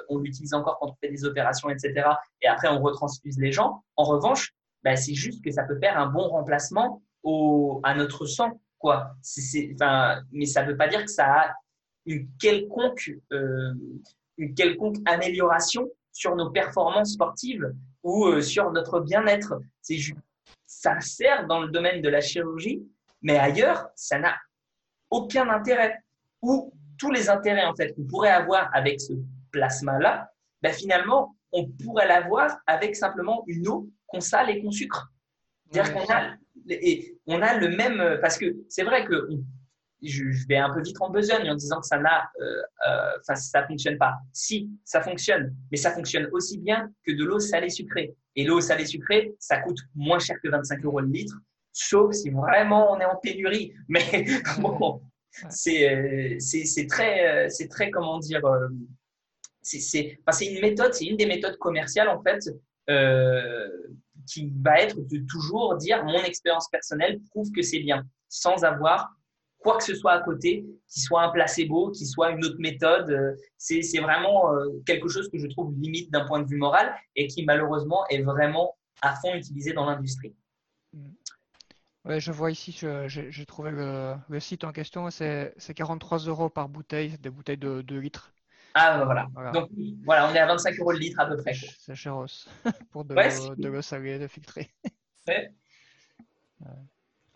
on l'utilise encore quand on fait des opérations, etc. Et après, on retransfuse les gens. En revanche, bah, c'est juste que ça peut faire un bon remplacement au, à notre sang quoi. enfin, mais ça ne veut pas dire que ça a une quelconque, euh, une quelconque amélioration sur nos performances sportives ou euh, sur notre bien-être. C'est ça sert dans le domaine de la chirurgie, mais ailleurs, ça n'a aucun intérêt. Ou tous les intérêts en fait qu'on pourrait avoir avec ce plasma-là, ben, finalement, on pourrait l'avoir avec simplement une eau qu'on sale et qu'on sucre. C'est-à-dire qu'on a et on a le même parce que c'est vrai que je, vais un peu vite en besogne en disant que ça n'a, euh, euh, ça fonctionne pas. Si ça fonctionne, mais ça fonctionne aussi bien que de l'eau salée sucrée. Et l'eau salée sucrée, ça coûte moins cher que 25 euros le litre, sauf si vraiment on est en pénurie. Mais bon, c'est c'est très c'est très comment dire, c'est une méthode, c'est une des méthodes commerciales en fait. Euh, qui va être de toujours dire mon expérience personnelle prouve que c'est bien, sans avoir quoi que ce soit à côté, qui soit un placebo, qui soit une autre méthode. Euh, c'est vraiment euh, quelque chose que je trouve limite d'un point de vue moral et qui malheureusement est vraiment à fond utilisé dans l'industrie. Mm. Je vois ici, j'ai trouvé le, le, site en question, c'est 43 euros par bouteille, des bouteilles de 2 litres. Ah, bah, voilà. Donc, voilà, on est à 25 euros le litre à peu près. C'est cher pour de, de l'eau salée, de filtrer. Ouais.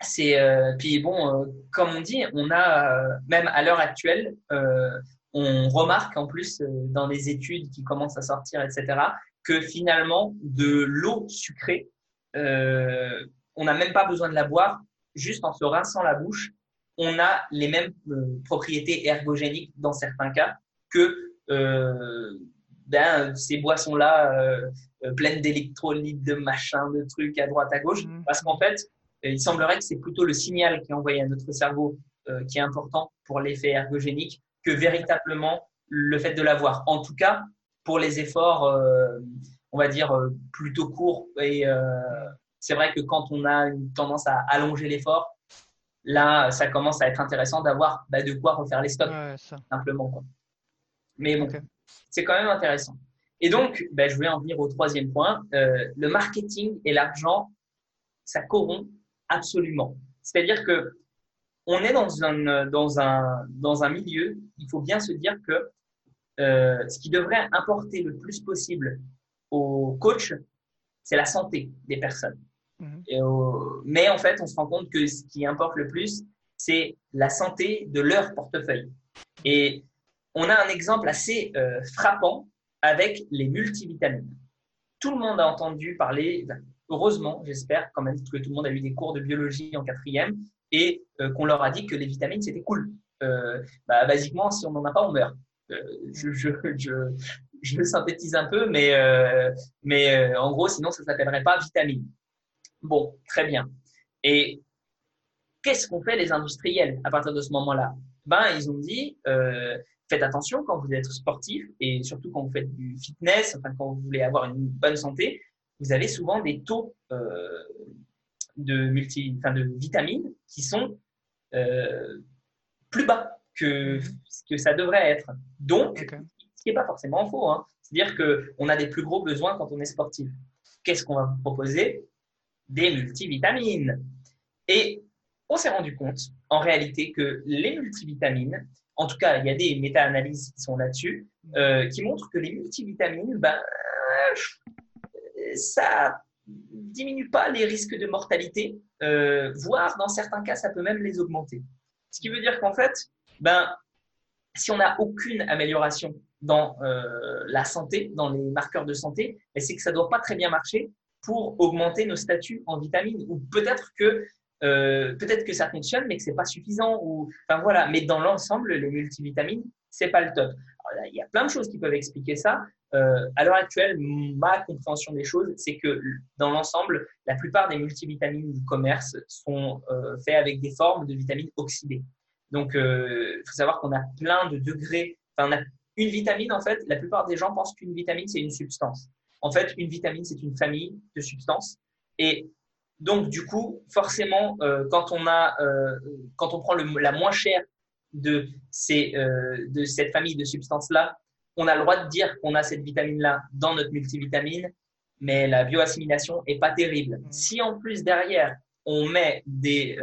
C'est euh, puis bon, euh, comme on dit, on a euh, même à l'heure actuelle, on remarque en plus dans les études qui commencent à sortir, etc., que finalement de l'eau sucrée, on n'a même pas besoin de la boire, juste en se rinçant la bouche, on a les mêmes propriétés ergogéniques dans certains cas que ben, ces boissons-là euh, euh, pleines d'électrolytes, de machins, de trucs à droite, à gauche, mm. parce qu'en fait, il semblerait que c'est plutôt le signal qui est envoyé à notre cerveau qui est important pour l'effet ergogénique que véritablement le fait de l'avoir. En tout cas, pour les efforts, on va dire, plutôt courts. Et c'est vrai que quand on a une tendance à allonger l'effort, là, ça commence à être intéressant d'avoir bah, de quoi refaire les stocks, simplement. Quoi. Mais bon, c'est quand même intéressant. Et donc, ben, je vais en venir au troisième point. Euh, le marketing et l'argent, ça corrompt absolument. C'est-à-dire que on est dans un, dans, un, dans un milieu, il faut bien se dire que euh, ce qui devrait importer le plus possible aux coachs, c'est la santé des personnes. Mhm. mais en fait, on se rend compte que ce qui importe le plus, c'est la santé de leur portefeuille. Et on a un exemple assez euh, frappant avec les multivitamines. Tout le monde a entendu parler, heureusement, j'espère quand même que tout le monde a eu des cours de biologie en quatrième et euh, qu'on leur a dit que les vitamines c'était cool. Euh, bah, basiquement, si on n'en a pas, on meurt. je, je, synthétise un peu, mais, mais en gros, sinon, ça ne s'appellerait pas vitamine. Bon, très bien. Et qu'est-ce qu'ont fait les industriels à partir de ce moment-là? Ben, ils ont dit, faites attention quand vous êtes sportif et surtout quand vous faites du fitness, enfin quand vous voulez avoir une bonne santé, vous avez souvent des taux euh, de multi, enfin de vitamines qui sont euh, plus bas que ce que ça devrait être. Donc, ce qui n'est pas forcément faux. Hein. C'est-à-dire qu'on a des plus gros besoins quand on est sportif. Qu'est-ce qu'on va vous proposer? Des multivitamines. Et on s'est rendu compte, en réalité, que les multivitamines, en tout cas, il y a des méta-analyses qui sont là-dessus, euh, qui montrent que les multivitamines, ben, ça diminue pas les risques de mortalité, euh, voire dans certains cas, ça peut même les augmenter. Ce qui veut dire qu'en fait, ben, si on n'a aucune amélioration dans euh, la santé, dans les marqueurs de santé, ben, c'est que ça ne doit pas très bien marcher pour augmenter nos statuts en vitamines. Ou peut-être que euh, peut-être que ça fonctionne, mais que c'est pas suffisant. Ou, enfin voilà. Mais dans l'ensemble, les multivitamines, c'est pas le top. il y a plein de choses qui peuvent expliquer ça. Euh, à l'heure actuelle, ma compréhension des choses, c'est que dans l'ensemble, la plupart des multivitamines du commerce sont euh, faits avec des formes de vitamines oxydées. Donc, il faut savoir qu'on a plein de degrés. Enfin, on a une vitamine, en fait, la plupart des gens pensent qu'une vitamine, c'est une substance. En fait, une vitamine, c'est une famille de substances. Et donc, du coup, forcément, euh, quand, on a, euh, quand on prend la moins chère euh, de cette famille de substances-là, on a le droit de dire qu'on a cette vitamine-là dans notre multivitamine, mais la bioassimilation est pas terrible. Si en plus derrière, on met des,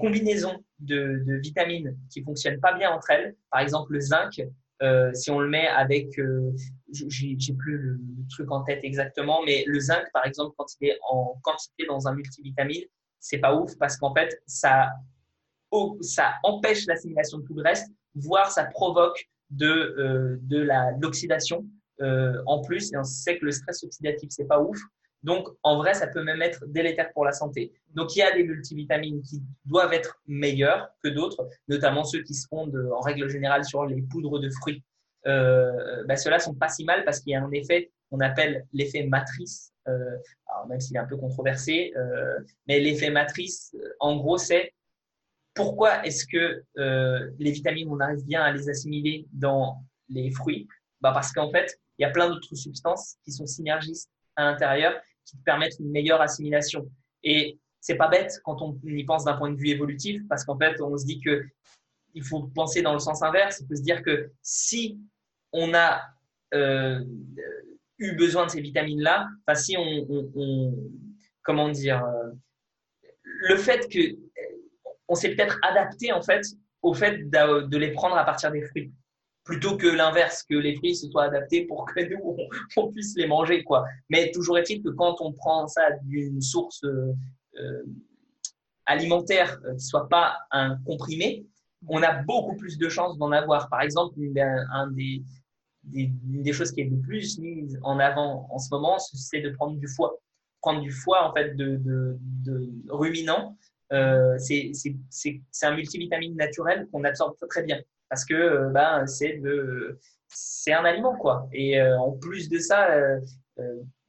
combinaisons de, de, vitamines qui fonctionnent pas bien entre elles, par exemple le zinc, si on le met avec, j'ai plus le, truc en tête exactement, mais le zinc, par exemple, quand il est en quantité dans un multivitamine, c'est pas ouf parce qu'en fait, ça, ça empêche l'assimilation de tout le reste, voire ça provoque de, euh, de l'oxydation en plus. Et on sait que le stress oxydatif, c'est pas ouf. Donc, en vrai, ça peut même être délétère pour la santé. Donc, il y a des multivitamines qui doivent être meilleures que d'autres, notamment ceux qui se fondent en règle générale sur les poudres de fruits. Euh, bah, Ceux-là sont pas si mal parce qu'il y a un effet qu'on appelle l'effet matrice, euh, même s'il est un peu controversé, euh, mais l'effet matrice, en gros, c'est pourquoi est-ce que euh, les vitamines, on arrive bien à les assimiler dans les fruits? Bah Parce qu'en fait, il y a plein d'autres substances qui sont synergistes à l'intérieur qui te permettent une meilleure assimilation. Et c'est pas bête quand on y pense d'un point de vue évolutif, parce qu'en fait, on se dit que il faut penser dans le sens inverse. Se dire que si on a euh, eu besoin de ces vitamines-là, enfin, si on, comment dire, euh, le fait que on s'est peut-être adapté en fait au fait de les prendre à partir des fruits plutôt que l'inverse, que les fruits se soient adaptés pour que nous, on, puisse les manger. quoi. Mais toujours est-il que quand on prend ça d'une source euh, alimentaire euh, qui soit pas un comprimé, on a beaucoup plus de chances d'en avoir. Par exemple, un des, des, des, choses qui est le plus mise en avant en ce moment, c'est de prendre du foie. Prendre du foie, en fait, de, de, de ruminant, euh, c'est un multivitamine naturel qu'on absorbe très bien parce que euh, ben, c'est de c'est un aliment quoi. Et euh, en plus de ça,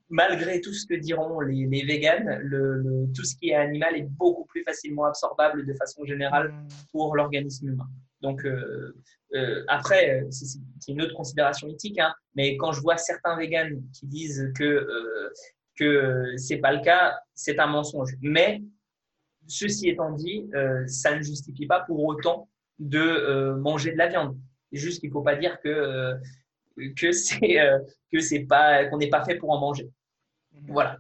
malgré tout ce que diront les, les véganes, le, tout ce qui est animal est beaucoup plus facilement absorbable de façon générale mmh. pour l'organisme humain. Donc après, c'est une autre considération éthique, hein, mais quand je vois certains véganes qui disent que que c'est pas le cas, c'est un mensonge. Mais ceci étant dit, ça ne justifie pas pour autant de euh, manger de la viande. juste qu'il faut pas dire que euh, que c'est euh, que c'est pas qu'on n'est pas fait pour en manger. Mhm. Voilà.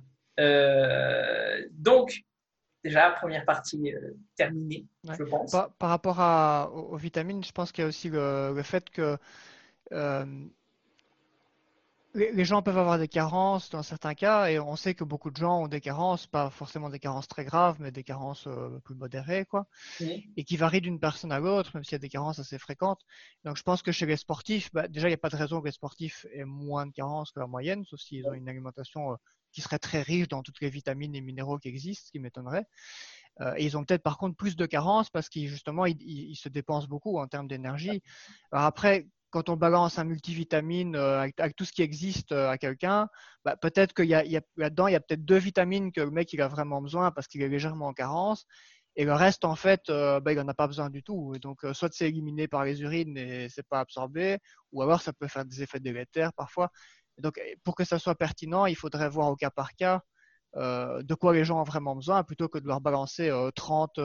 donc déjà première partie terminée, je pense. Par, rapport à, aux, vitamines, je pense qu'il y a aussi le, le fait que les gens peuvent avoir des carences dans certains cas, et on sait que beaucoup de gens ont des carences, pas forcément des carences très graves, mais des carences euh, plus modérées, quoi, et qui varient d'une personne à l'autre, même s'il y a des carences assez fréquentes. Donc je pense que chez les sportifs, bah, déjà il n'y a pas de raison que les sportifs aient moins de carences que la moyenne, sauf s'ils ont une alimentation euh, qui serait très riche dans toutes les vitamines et minéraux qui existent, ce qui m'étonnerait. Euh, et ils ont peut-être par contre plus de carences parce qu'ils justement ils, ils, se dépensent beaucoup en termes d'énergie. Après, quand on balance un multivitamine euh, avec, tout ce qui existe euh, à quelqu'un, bah, peut-être qu'il y a, là-dedans, il y a peut-être deux vitamines que le mec il a vraiment besoin parce qu'il est légèrement en carence. Et le reste, en fait, bah, il n'en a pas besoin du tout. Et donc, soit c'est éliminé par les urines et c'est pas absorbé, ou alors ça peut faire des effets délétères parfois. Donc, pour que ça soit pertinent, il faudrait voir au cas par cas de quoi les gens ont vraiment besoin, plutôt que de leur balancer 30,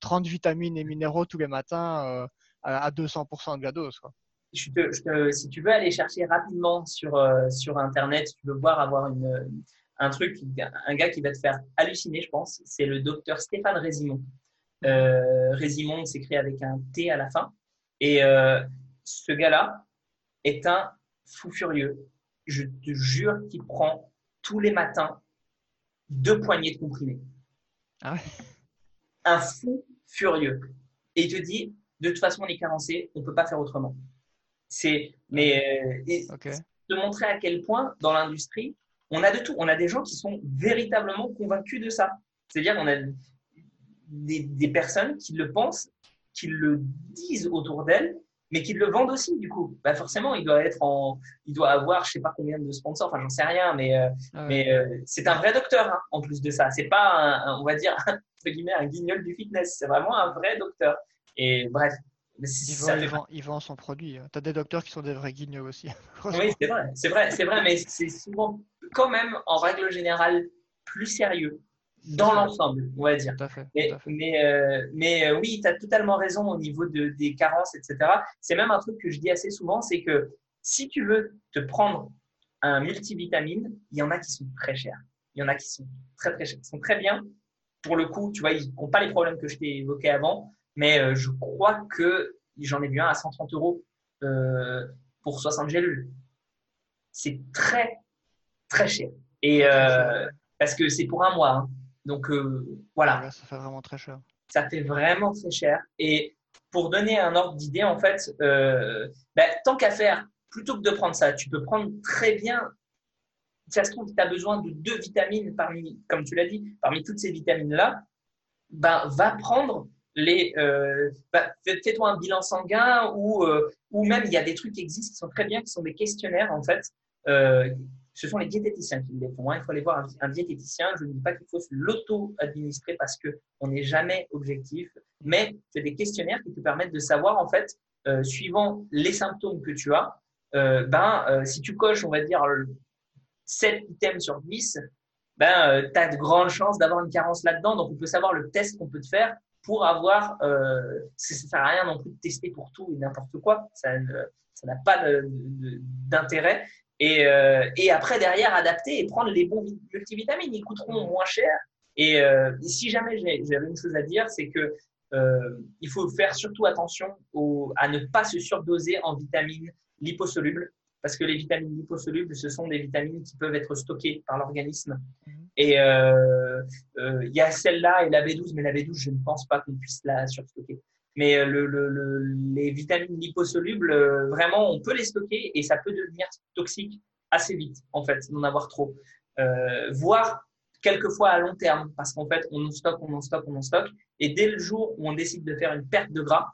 30 vitamines et minéraux tous les matins à, 200% de la dose. Si tu veux aller chercher rapidement sur, euh, sur Internet, tu veux voir avoir une, un truc, un gars qui va te faire halluciner, je pense, c'est le docteur Stéphane Résimon. Euh, Résimon s'écrit avec un T à la fin. Et euh, ce gars-là est un fou furieux. Je te jure qu'il prend tous les matins deux poignées de comprimés. Ah un fou furieux. Et il te dit, de toute façon, on est carencé, on ne peut pas faire autrement. C'est, mais euh, de montrer à quel point dans l'industrie, on a de tout. On a des gens qui sont véritablement convaincus de ça. C'est-à-dire qu'on a des, personnes qui le pensent, qui le disent autour d'elles, mais qui le vendent aussi, du coup. Bah forcément, il doit être en, il doit avoir, je sais pas combien de sponsors, enfin, j'en sais rien, mais, euh, ah mais euh, c'est un vrai docteur, hein, en plus de ça. C'est pas, un, on va dire, entre guillemets, un guignol du fitness. C'est vraiment un vrai docteur. Et bref. Il vend, son produit. Tu as des docteurs qui sont des vrais guignols aussi. oui, c'est vrai, c'est vrai, c'est vrai, mais c'est souvent quand même, en règle générale, plus sérieux dans l'ensemble, on va dire. mais, mais, euh, mais euh, oui, tu as totalement raison au niveau de, des carences, etc. C'est même un truc que je dis assez souvent, c'est que si tu veux te prendre un multivitamine, il y en a qui sont très chers. Il y en a qui sont très très chers, qui sont très bien. Pour le coup, tu vois, ils n'ont pas les problèmes que je t'ai évoqués avant, mais euh, je crois que j'en ai vu un à 130 euros pour 60 gélules. C'est très très cher. Et parce que c'est pour un mois. Hein. Donc euh, voilà. Ça fait vraiment très cher. Ça fait vraiment très cher. Et pour donner un ordre d'idée, en fait, euh, ben, tant qu'à faire, plutôt que de prendre ça, tu peux prendre très bien. Ça se trouve, tu as besoin de deux vitamines parmi, comme tu l'as dit, parmi toutes ces vitamines-là. Ben, va prendre les. Euh, ben, fais-toi un bilan sanguin ou, ou même il y a des trucs qui existent qui sont très bien, qui sont des questionnaires en fait, ce sont les diététiciens qui les font. Hein. Il faut aller voir un, diététicien. Je ne dis pas qu'il faut l'auto-administrer parce qu'on n'est jamais objectif, mais c'est des questionnaires qui te permettent de savoir, en fait, euh, suivant les symptômes que tu as, euh, ben, euh, si tu coches, on va dire, 7 items sur 10, ben, tu as de grandes chances d'avoir une carence là-dedans. Donc, on peut savoir le test qu'on peut te faire pour avoir. Ça ne sert à rien non plus de tester pour tout et n'importe quoi. Ça n'a pas d'intérêt. Et, euh, et, après, derrière, adapter et prendre les bons multivitamines. Ils coûteront moins cher. Et euh, si jamais j'avais une chose à dire, c'est que euh, il faut faire surtout attention au, à ne pas se surdoser en vitamines liposolubles, parce que les vitamines liposolubles, ce sont des vitamines qui peuvent être stockées par l'organisme. Mhm. Et euh, euh, il y a celle-là et la B12, mais la B12, je ne pense pas qu'on puisse la surstocker. Mais euh, le, le, les vitamines liposolubles, euh, vraiment, on peut les stocker et ça peut devenir toxique assez vite, en fait, d'en avoir trop. Euh, voire quelquefois à long terme, parce qu'en fait, on en stocke, on en stocke, on en stocke. Et dès le jour où on décide de faire une perte de gras,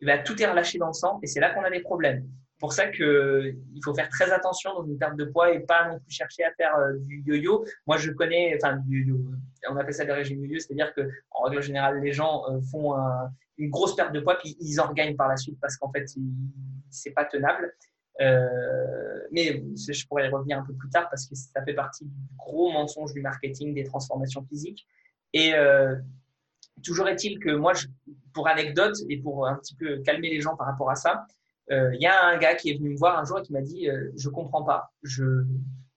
eh ben, tout est relâché dans le sang et c'est là qu'on a des problèmes pour ça qu'il faut faire très attention dans une perte de poids et pas non plus chercher à faire du yo-yo. Moi, je connais, enfin, on appelle ça le régime yo-yo, c'est-à-dire que en règle générale, les gens font un, une grosse perte de poids, puis ils en regagnent par la suite parce qu'en fait, c'est pas tenable. Euh, mais je pourrais y revenir un peu plus tard parce que ça fait partie du gros mensonge du marketing des transformations physiques. Et euh, toujours est-il que moi, pour anecdote et pour un petit peu calmer les gens par rapport à ça, euh, il y a un gars qui est venu me voir un jour et qui m'a dit euh, Je comprends pas, je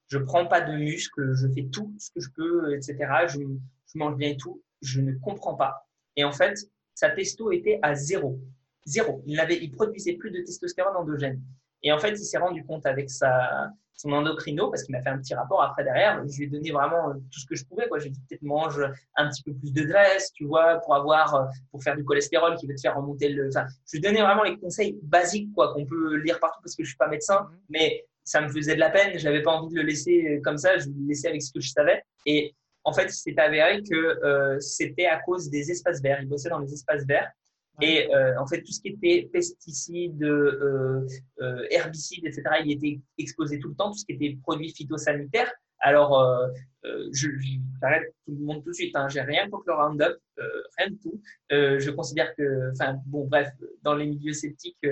je prends pas de muscles, je fais tout ce que je peux, etc. Je mange bien et tout, je ne comprends pas. Et en fait, sa testo était à zéro. Zéro. Il, avait, il produisait plus de testostérone endogène. Et en fait, il s'est rendu compte avec sa, son endocrino, parce qu'il m'a fait un petit rapport après derrière, je lui ai donné vraiment tout ce que je pouvais. Quoi. J'ai dit peut-être mange un petit peu plus de graisse, tu vois, pour avoir, pour faire du cholestérol qui va te faire remonter le. Enfin, je lui donnais vraiment les conseils basiques, quoi, qu'on peut lire partout parce que je suis pas médecin, mhm. mais ça me faisait de la peine. J'avais pas envie de le laisser comme ça. Je le laissais avec ce que je savais. Et en fait, il s'est avéré que euh, c'était à cause des espaces verts. Il bossait dans les espaces verts. Et euh, en fait, tout ce qui était pesticides, euh, herbicides, etc., il était exposé tout le temps, tout ce qui était produits phytosanitaires. Alors, j'arrête tout le monde tout de suite. Hein, J'ai rien contre le Roundup, rien du tout. je considère que, enfin, bon, bref, dans les milieux sceptiques,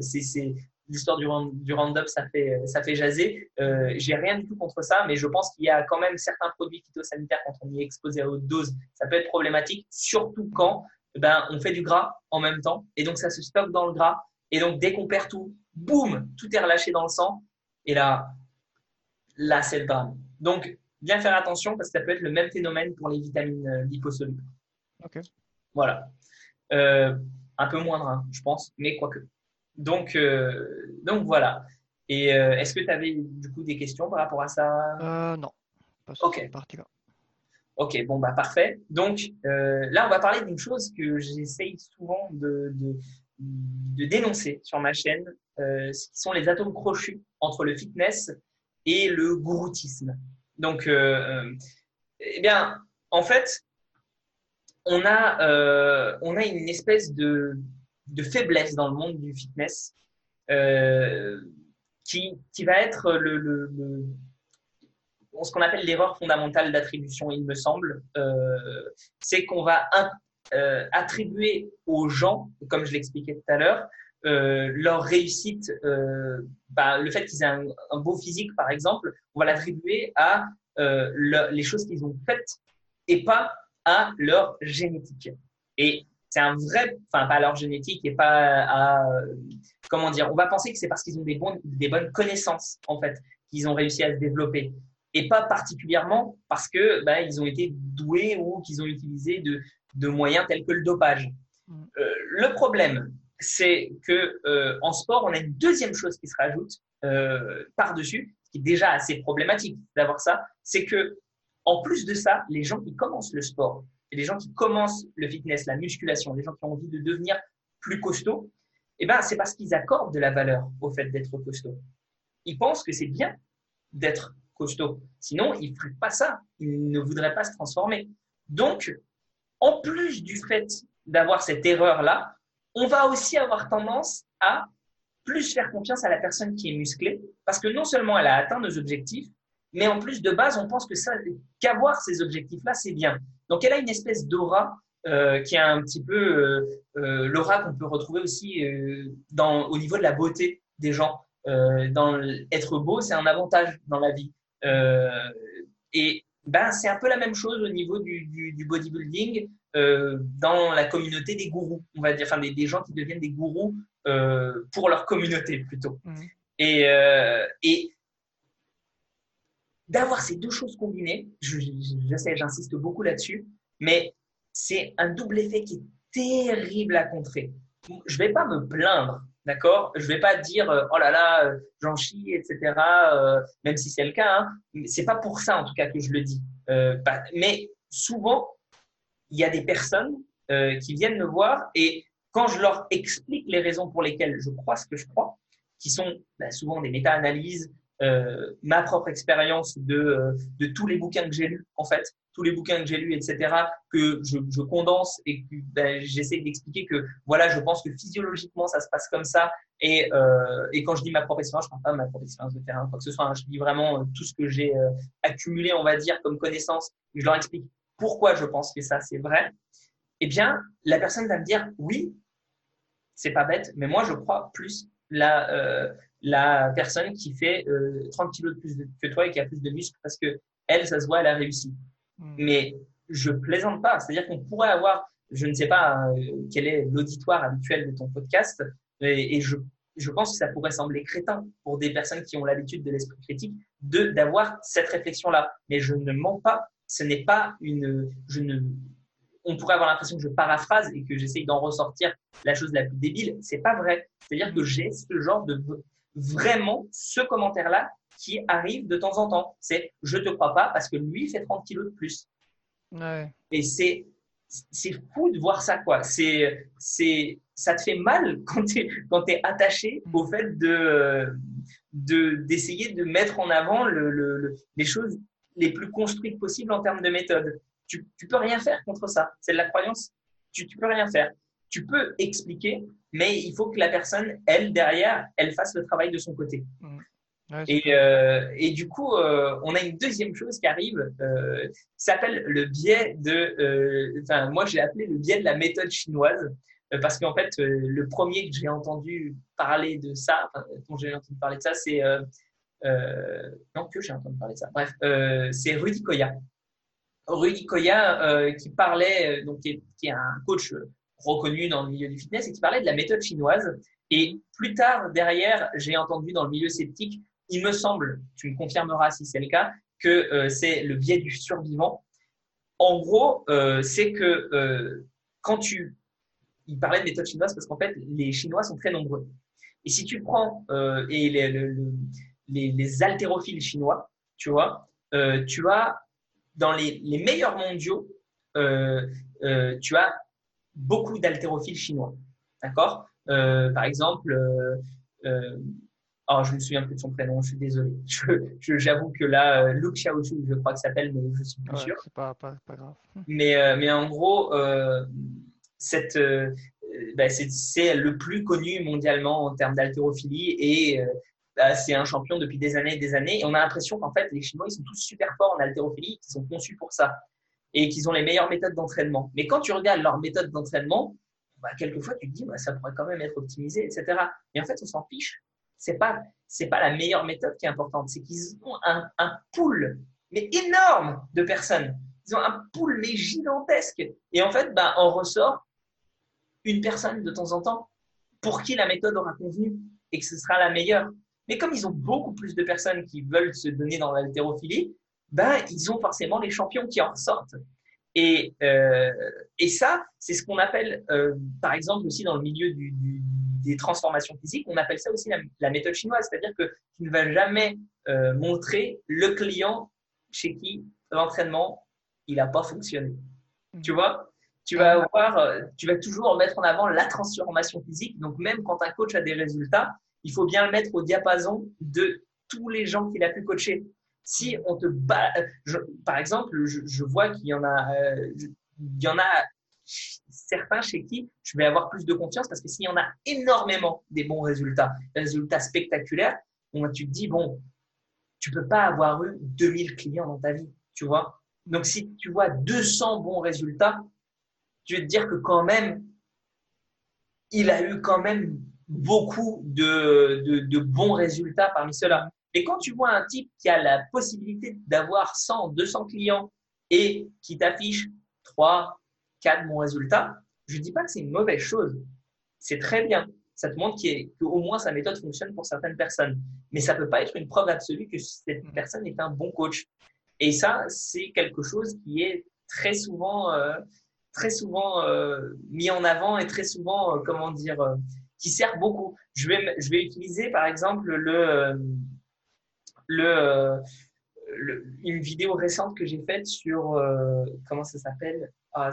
c'est l'histoire du, du Roundup, ça fait, ça fait jaser. Euh, J'ai rien du tout contre ça, mais je pense qu'il y a quand même certains produits phytosanitaires quand on y est exposé à haute dose, ça peut être problématique, surtout quand ben, on fait du gras en même temps, et donc ça se stocke dans le gras, et donc dès qu'on perd tout, boum, tout est relâché dans le sang, et là, là c'est le drame. Donc, bien faire attention parce que ça peut être le même phénomène pour les vitamines euh, liposolubles. Ok. Voilà. Euh, un peu moindre, hein, je pense, mais quoique. Donc, euh, donc voilà. Et euh, est-ce que tu avais du coup des questions par rapport à ça? Euh, Non, pas sur partie-là. Ok, bon, bah parfait. Donc là, on va parler d'une chose que j'essaye souvent de, de, de, dénoncer sur ma chaîne, ce qui sont les atomes crochus entre le fitness et le gouroutisme. Donc, eh bien, en fait, on a, on a une espèce de, de faiblesse dans le monde du fitness qui, qui va être le, le, ce qu'on appelle l'erreur fondamentale d'attribution, il me semble, euh, c'est qu'on va euh, attribuer aux gens, comme je l'expliquais tout à l'heure, euh, leur réussite, euh, bah, le fait qu'ils aient un, beau physique, par exemple, on va l'attribuer à euh, le, les choses qu'ils ont faites et pas à leur génétique. Et c'est un vrai, enfin pas à leur génétique et pas à, comment dire, on va penser que c'est parce qu'ils ont des, bons, des bonnes connaissances en fait qu'ils ont réussi à se développer et pas particulièrement parce que bah, ils ont été doués ou qu'ils ont utilisé de, de, moyens tels que le dopage. Mm. Euh, le problème, c'est que euh, en sport, on a une deuxième chose qui se rajoute euh, par-dessus, qui est déjà assez problématique d'avoir ça, c'est que en plus de ça, les gens qui commencent le sport, et les gens qui commencent le fitness, la musculation, les gens qui ont envie de devenir plus costauds, eh ben, c'est parce qu'ils accordent de la valeur au fait d'être costaud. Ils pensent que c'est bien d'être costaud. Sinon, ils ne feraient pas ça. Ils ne voudraient pas se transformer. Donc, en plus du fait d'avoir cette erreur-là, on va aussi avoir tendance à plus faire confiance à la personne qui est musclée, parce que non seulement elle a atteint nos objectifs, mais en plus de base, on pense que ça, qu'avoir ces objectifs-là, c'est bien. Donc, elle a une espèce d'aura euh, qui est un petit peu euh, euh, l'aura qu'on peut retrouver aussi dans, au niveau de la beauté des gens. Dans être beau, c'est un avantage dans la vie. Et ben, c'est un peu la même chose au niveau du, du, du bodybuilding dans la communauté des gourous, on va dire, enfin des, des gens qui deviennent des gourous pour leur communauté plutôt. Mmh. Et, et d'avoir ces deux choses combinées, je, sais, j'insiste beaucoup là-dessus, mais c'est un double effet qui est terrible à contrer. Je vais pas me plaindre D'accord? Je vais pas dire euh, oh là là, euh, j'en chie, etc. Euh, même si c'est le cas. Hein. C'est pas pour ça en tout cas que je le dis. Mais souvent, il y a des personnes qui viennent me voir et quand je leur explique les raisons pour lesquelles je crois ce que je crois, qui sont bah, souvent des méta-analyses, euh, ma propre expérience de, de tous les bouquins que j'ai lus en fait, tous les bouquins que j'ai lus, etc., que je, condense et que ben, j'essaie d'expliquer que voilà, je pense que physiologiquement ça se passe comme ça. Et, euh, et quand je dis ma propre expérience, je parle pas de ma propre expérience de terrain, quoi que ce soit. Hein, je dis vraiment euh, tout ce que j'ai euh, accumulé, on va dire, comme connaissance. Je leur explique pourquoi je pense que ça c'est vrai. Eh bien, la personne va me dire oui, c'est pas bête, mais moi je crois plus la euh, la personne qui fait 30 kilos de plus que toi et qui a plus de muscles parce que elle, ça se voit, elle a réussi. Mm. Mais je plaisante pas. C'est-à-dire qu'on pourrait avoir, je ne sais pas euh, quel est l'auditoire habituel de ton podcast, et, je, je pense que ça pourrait sembler crétin pour des personnes qui ont l'habitude de l'esprit critique de d'avoir cette réflexion-là. Mais je ne mens pas. Ce n'est pas une, je ne, on pourrait avoir l'impression que je paraphrase et que j'essaye d'en ressortir la chose la plus débile. C'est pas vrai. C'est-à-dire que j'ai ce genre de vraiment ce commentaire-là qui arrive de temps en temps. C'est je te crois pas parce que lui fait 30 kilos de plus. Ouais. Et c'est c'est fou de voir ça quoi. C'est c'est ça te fait mal quand tu es quand es attaché mm. au fait de de d'essayer de mettre en avant le, le, les choses les plus construites possibles en termes de méthode. Tu tu peux rien faire contre ça. C'est de la croyance. Tu tu peux rien faire. Tu peux expliquer, mais il faut que la personne, elle, derrière, elle fasse le travail de son côté. Mm et, euh, et, du coup, euh, on a une deuxième chose qui arrive, euh, qui s'appelle le biais de, euh, enfin moi j'ai appelé le biais de la méthode chinoise, parce qu'en fait le premier que j'ai entendu parler de ça, dont j'ai entendu parler de ça, c'est non que j'ai entendu parler de ça. Bref, c'est Rudy Koya. Rudy Koya qui parlait, donc qui est, qui est un coach reconnu dans le milieu du fitness et qui parlait de la méthode chinoise. Et plus tard, derrière, j'ai entendu dans le milieu sceptique il me semble, tu me confirmeras si c'est le cas, que euh, c'est le biais du survivant. En gros, euh, c'est que euh, quand tu... Il parlait de méthode chinoise parce qu'en fait, les Chinois sont très nombreux. Et si tu prends et les, les, les, haltérophiles chinois, tu vois, tu as dans les, les meilleurs mondiaux, tu as beaucoup d'haltérophiles chinois. D'accord? Par exemple, Oh, je me souviens plus de son prénom, je suis désolé. J'avoue que là, euh, Luke Xiaochu, je crois que s'appelle, mais je suis plus sûr. C'est pas, pas, pas, grave. Mais, euh, mais en gros, euh, cette, bah, c'est le plus connu mondialement en termes d'haltérophilie et bah, c'est un champion depuis des années et des années. Et on a l'impression qu'en fait, les Chinois, ils sont tous super forts en haltérophilie, qu'ils sont conçus pour ça et qu'ils ont les meilleures méthodes d'entraînement. Mais quand tu regardes leurs méthodes d'entraînement, bah, quelquefois tu te dis, bah, ça pourrait quand même être optimisé, etc. Et en fait, on s'en fiche. C'est pas, pas la meilleure méthode qui est importante. C'est qu'ils ont un, pool, mais énorme de personnes. Ils ont un pool, mais gigantesque. Et en fait, bah, on ressort une personne de temps en temps pour qui la méthode aura convenu et que ce sera la meilleure. Mais comme ils ont beaucoup plus de personnes qui veulent se donner dans l'haltérophilie, ben, ils ont forcément les champions qui en ressortent. Et, euh, et ça, c'est ce qu'on appelle, euh, par exemple, aussi dans le milieu du, du, des transformations physiques, on appelle ça aussi la, méthode chinoise, c'est-à-dire que tu ne vas jamais euh, montrer le client chez qui l'entraînement il n'a pas fonctionné. Tu vois? Tu vas avoir, tu vas toujours mettre en avant la transformation physique. Donc même quand un coach a des résultats, il faut bien le mettre au diapason de tous les gens qu'il a pu coacher. Si on te bat, par exemple, je, vois qu'il y en a, euh, il y en a certains chez qui je vais avoir plus de confiance parce que s'il y en a énormément des bons résultats, des résultats spectaculaires, tu te dis bon, tu peux pas avoir eu 2000 clients dans ta vie, tu vois. Donc si tu vois 200 bons résultats, tu veux te dire que quand même, il a eu quand même beaucoup de, bons résultats parmi ceux-là. Et quand tu vois un type qui a la possibilité d'avoir 100, 200 clients et qui t'affiche 3, 4 bons résultats, je ne dis pas que c'est une mauvaise chose. C'est très bien. Ça te montre qu'au moins sa méthode fonctionne pour certaines personnes. Mais ça ne peut pas être une preuve absolue que cette personne est un bon coach. Et ça, c'est quelque chose qui est très souvent, euh, très souvent euh, mis en avant et très souvent, euh, comment dire, qui sert beaucoup. Je vais, je vais utiliser par exemple le, le, une vidéo récente que j'ai faite sur comment ça s'appelle? Ah,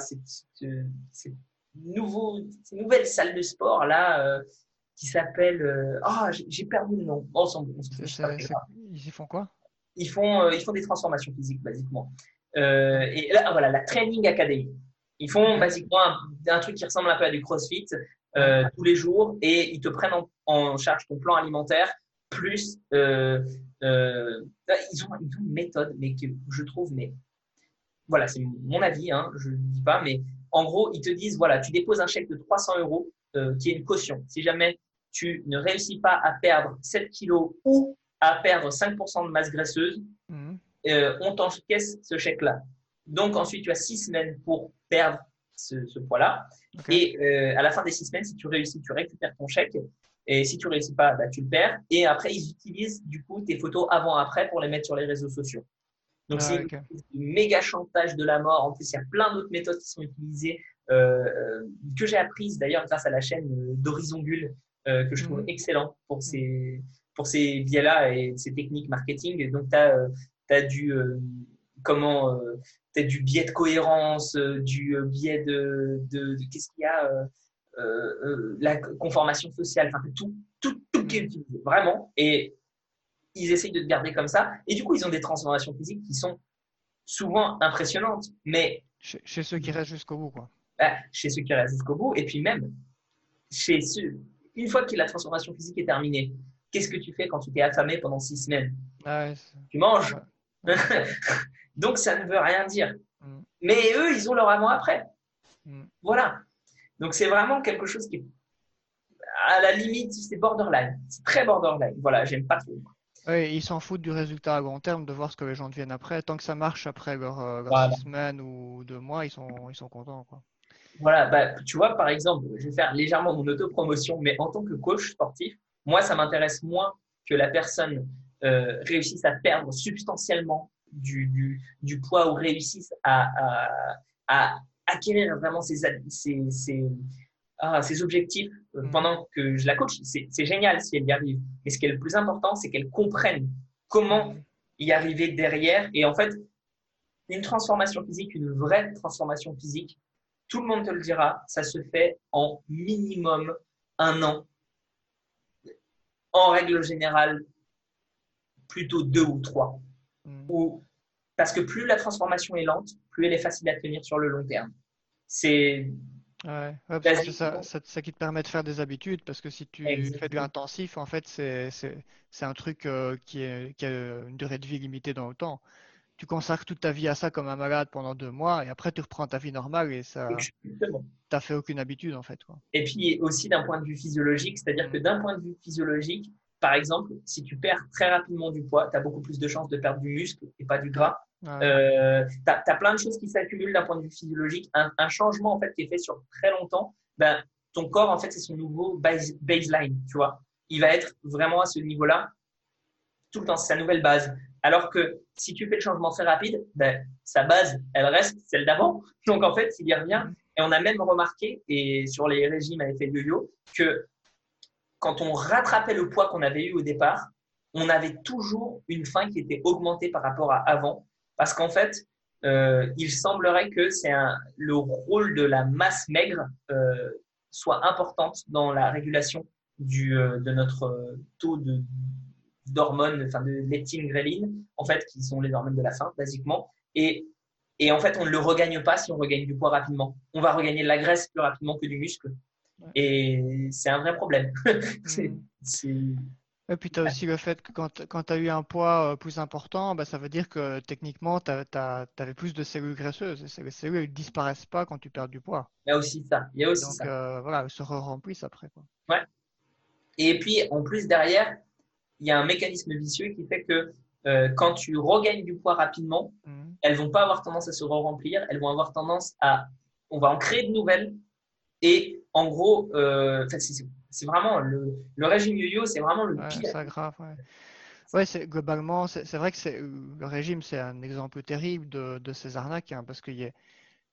nouveau, nouvelle salle de sport là qui s'appelle ah j'ai perdu le nom. Oh, ils font quoi? Ils font ils font des transformations physiques basiquement. et là voilà la Training Academy. Ils font basiquement un, truc qui ressemble un peu à du CrossFit euh, tous les jours et ils te prennent en, charge ton plan alimentaire plus euh, euh, ils, ont, une méthode mais que je trouve mais voilà c'est mon avis hein, je ne dis pas mais en gros ils te disent voilà tu déposes un chèque de 300 euros qui est une caution si jamais tu ne réussis pas à perdre 7 kilos ou à perdre 5% de masse graisseuse mmh. on t'encaisse ce chèque là donc ensuite tu as 6 semaines pour perdre ce, poids-là. Et euh, à la fin des six semaines, si tu réussis, tu récupères ton chèque. Et si tu réussis pas, bah, tu le perds. Et après, ils utilisent du coup tes photos avant-après pour les mettre sur les réseaux sociaux. Donc, ah, c'est un méga chantage de la mort. En plus, il y a plein d'autres méthodes qui sont utilisées, euh, euh que j'ai apprises d'ailleurs grâce à la chaîne euh, d'Horizon Gull, que je trouve mhm. excellent pour ces, pour ces biais-là et ces techniques marketing. Donc, tu as, as, du comment du biais de cohérence, du biais de, de, qu'est-ce qu'il y a, la conformation sociale, enfin tout, tout, tout qui est utilisé, vraiment. Et ils essayent de te garder comme ça. Et du coup, ils ont des transformations physiques qui sont souvent impressionnantes. Mais chez, ceux qui restent jusqu'au bout, quoi. Bah, chez ceux qui restent jusqu'au bout, et puis même chez ceux, une fois que la transformation physique est terminée, qu'est-ce que tu fais quand tu t'es affamé pendant six semaines? Ah Tu manges. Donc, ça ne veut rien dire. Mm. Mais eux, ils ont leur avant-après. Mm. Voilà. Donc, c'est vraiment quelque chose qui est à la limite, c'est borderline. C'est très borderline. Voilà, j'aime pas trop. Oui, ils s'en foutent du résultat à long terme, de voir ce que les gens deviennent après. Tant que ça marche après leur, euh, six semaines ou deux mois, ils sont, ils sont contents. Quoi. Voilà, bah, tu vois, par exemple, je vais faire légèrement mon autopromotion, mais en tant que coach sportif, moi, ça m'intéresse moins que la personne euh, réussisse à perdre substantiellement du, du, du poids ou réussissent à, à, à acquérir vraiment ces, ah, objectifs euh, mm. pendant que je la coach, c'est génial si elle y arrive. Mais ce qui est le plus important, c'est qu'elle comprenne comment mm. y arriver derrière. Et en fait, une transformation physique, une vraie transformation physique, tout le monde te le dira, ça se fait en minimum un an. en règle générale, plutôt deux ou trois. Hmm. Ou, parce que plus la transformation est lente, plus elle est facile à tenir sur le long terme. C'est Ouais, parce que ça, ça, qui te permet de faire des habitudes, parce que si tu fais du intensif, en fait, c'est un truc euh, qui, est, qui, a une durée de vie limitée dans le temps. Tu consacres toute ta vie à ça comme un malade pendant deux mois, et après tu reprends ta vie normale et ça, t'as fait aucune habitude en fait. Quoi. Et puis aussi d'un point de vue physiologique, c'est-à-dire que d'un point de vue physiologique, par exemple, si tu perds très rapidement du poids, tu as beaucoup plus de chances de perdre du muscle et pas du gras. Euh, tu as, plein de choses qui s'accumulent d'un point de vue physiologique. Un, changement en fait qui est fait sur très longtemps, ben, ton corps en fait c'est son nouveau baseline, tu vois. Il va être vraiment à ce niveau-là tout le temps, c'est sa nouvelle base. Alors que si tu fais le changement très rapide, ben, sa base, elle reste celle d'avant. Donc en fait, il y revient. Et on a même remarqué, et sur les régimes à effet de yo que quand on rattrapait le poids qu'on avait eu au départ, on avait toujours une faim qui était augmentée par rapport à avant. Parce qu'en fait, euh, il semblerait que c'est le rôle de la masse maigre euh, soit importante dans la régulation euh, de notre taux de d'hormones, enfin de leptine, gréline, en fait, qui sont les hormones de la faim, basiquement. Et en fait, on ne le regagne pas si on regagne du poids rapidement. On va regagner de la graisse plus rapidement que du muscle. Et c'est un vrai problème. c'est, Et puis, tu as aussi le fait que quand, quand tu as eu un poids euh, plus important, bah, ça veut dire que techniquement, tu avais plus de cellules graisseuses. Et les cellules ne disparaissent pas quand tu perds du poids. Il y a aussi ça. Il y a aussi Donc, euh, voilà, elles se remplissent après. Quoi. Ouais. Et puis, en plus, derrière, il y a un mécanisme vicieux qui fait que euh, quand tu regagnes du poids rapidement, elles mhm. elles vont pas avoir tendance à se remplir, elles vont avoir tendance à, on va en créer de nouvelles. Et en gros, euh, c'est vraiment le, le régime yo-yo, c'est vraiment le pire. C'est grave, ouais. Ouais, c'est globalement, c'est vrai que le régime, c'est un exemple terrible de, de ces arnaques, hein, parce qu'il y a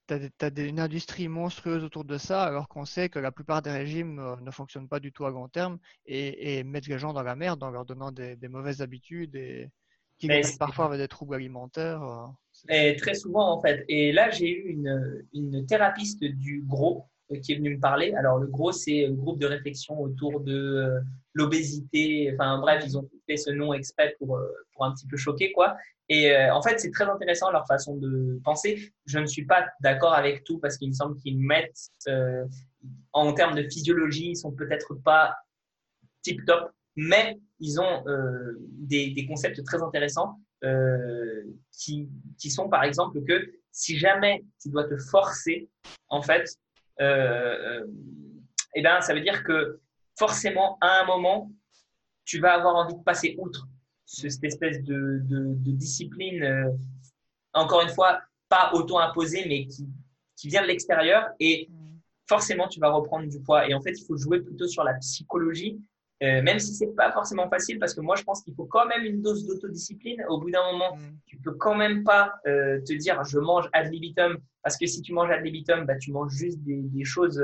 tu as, une industrie monstrueuse autour de ça, alors qu'on sait que la plupart des régimes euh, ne fonctionnent pas du tout à long terme et, mettent les gens dans la merde en leur donnant des, mauvaises habitudes et qui parfois avec des troubles alimentaires. Euh, et très souvent, en fait. Et là, j'ai eu une, une thérapeute du gros qui est venue me parler. Alors, le gros, c'est un groupe de réflexion autour de l'obésité. Enfin, bref, ils ont fait ce nom exprès pour, pour un petit peu choquer, quoi. Et euh, en fait, c'est très intéressant leur façon de penser. Je ne suis pas d'accord avec tout parce qu'il me semble qu'ils mettent, euh, en termes de physiologie, ils sont peut-être pas tip top, mais ils ont euh, des, des, concepts très intéressants euh, qui, qui sont par exemple que si jamais tu dois te forcer, en fait, euh, eh ben, ça veut dire que forcément, à un moment, tu vas avoir envie de passer outre cette espèce de, de, discipline, euh, encore une fois, pas auto-imposée, mais qui, qui vient de l'extérieur. Et forcément, tu vas reprendre du poids. Et en fait, il faut jouer plutôt sur la psychologie, euh, même si c'est pas forcément facile, parce que moi, je pense qu'il faut quand même une dose d'autodiscipline. Au bout d'un moment, mm. tu peux quand même pas euh, te dire je mange ad libitum, parce que si tu manges ad libitum, bah, tu manges juste des, des choses,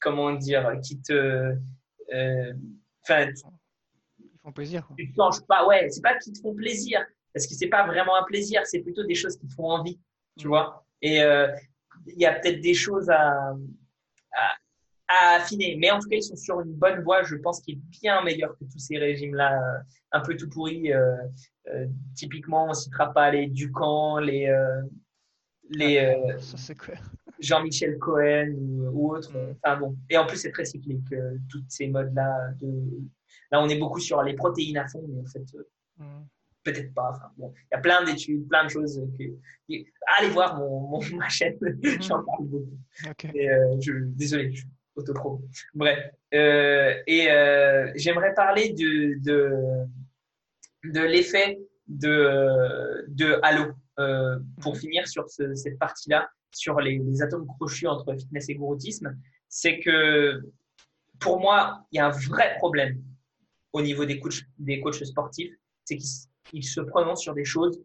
comment dire, qui te, enfin, plaisir. Tu changes pas, ouais, c'est pas qu'ils te font plaisir, parce que c'est pas vraiment un plaisir, c'est plutôt des choses qui te font envie, tu mm. vois. Et euh, il y a peut-être des choses à, à, affiner, mais en tout cas, ils sont sur une bonne voie, je pense, qui est bien meilleur que tous ces régimes-là, euh, un peu tout pourris. Euh, typiquement, on citera pas les Ducamp, les les ah, Jean-Michel Cohen ou, autres. Mm. Enfin bon, et en plus c'est très cyclique, toutes ces modes là de Là, on est beaucoup sur les protéines à fond, mais en fait, euh, mm. peut-être pas. Enfin, bon, il y a plein d'études, plein de choses. Que... Allez voir mon, ma chaîne, mm. j'en parle beaucoup. Euh, je, désolé, je autopro. Bref. Euh, et j'aimerais parler de, de, de l'effet de, de Halo pour mm. finir sur cette partie-là, sur les, les, atomes crochus entre fitness et gouroutisme. C'est que pour moi, il y a un vrai problème au niveau des coachs, des coachs sportifs, c'est qu'ils se prononcent sur des choses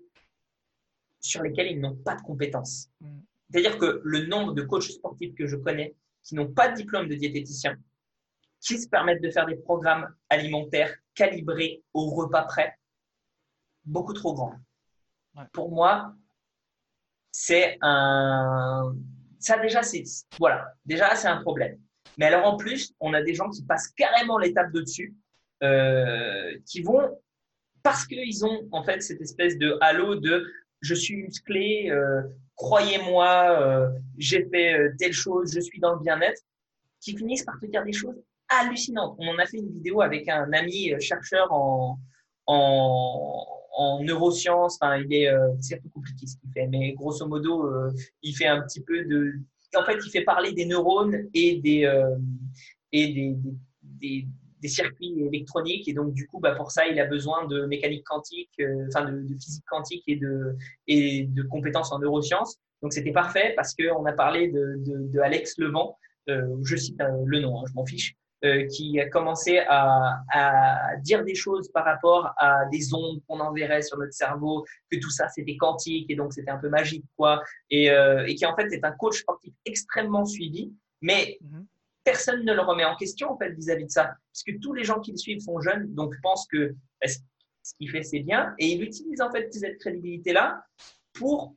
sur lesquelles ils n'ont pas de compétences. Mm. C'est-à-dire que le nombre de coachs sportifs que je connais qui n'ont pas de diplôme de diététicien, qui se permettent de faire des programmes alimentaires calibrés au repas près, beaucoup trop grand. Pour moi, c'est un. Ça, déjà, c'est. Voilà. Déjà, c'est un problème. Mais alors, en plus, on a des gens qui passent carrément l'étape de dessus qui vont parce qu'ils ont en fait cette espèce de halo de je suis musclé, croyez-moi, j'ai fait telle chose, je suis dans le bien-être, qui finissent par te dire des choses hallucinantes. On en a fait une vidéo avec un ami chercheur en, en, en neurosciences. Enfin, il est, euh, c'est un peu compliqué ce qu'il fait, mais grosso modo, euh, il fait un petit peu de. En fait, il fait parler des neurones et des euh, et des, circuits électroniques. Et donc, du coup, bah, pour ça, il a besoin de mécanique quantique, enfin de, physique quantique et de et de compétences en neurosciences. Donc, c'était parfait parce que on a parlé de, de, Alex Levent. je cite le nom, hein, je m'en fiche. Euh, qui a commencé à, à, dire des choses par rapport à des ondes qu'on enverrait sur notre cerveau, que tout ça c'était quantique et donc c'était un peu magique quoi, et, euh, et, qui en fait est un coach sportif extrêmement suivi, mais mhm. Personne ne le remet en question en fait vis-à-vis de ça, puisque tous les gens qui le suivent sont jeunes, donc pensent que bah, ce qu'il fait c'est bien, et il utilise en fait cette crédibilité là pour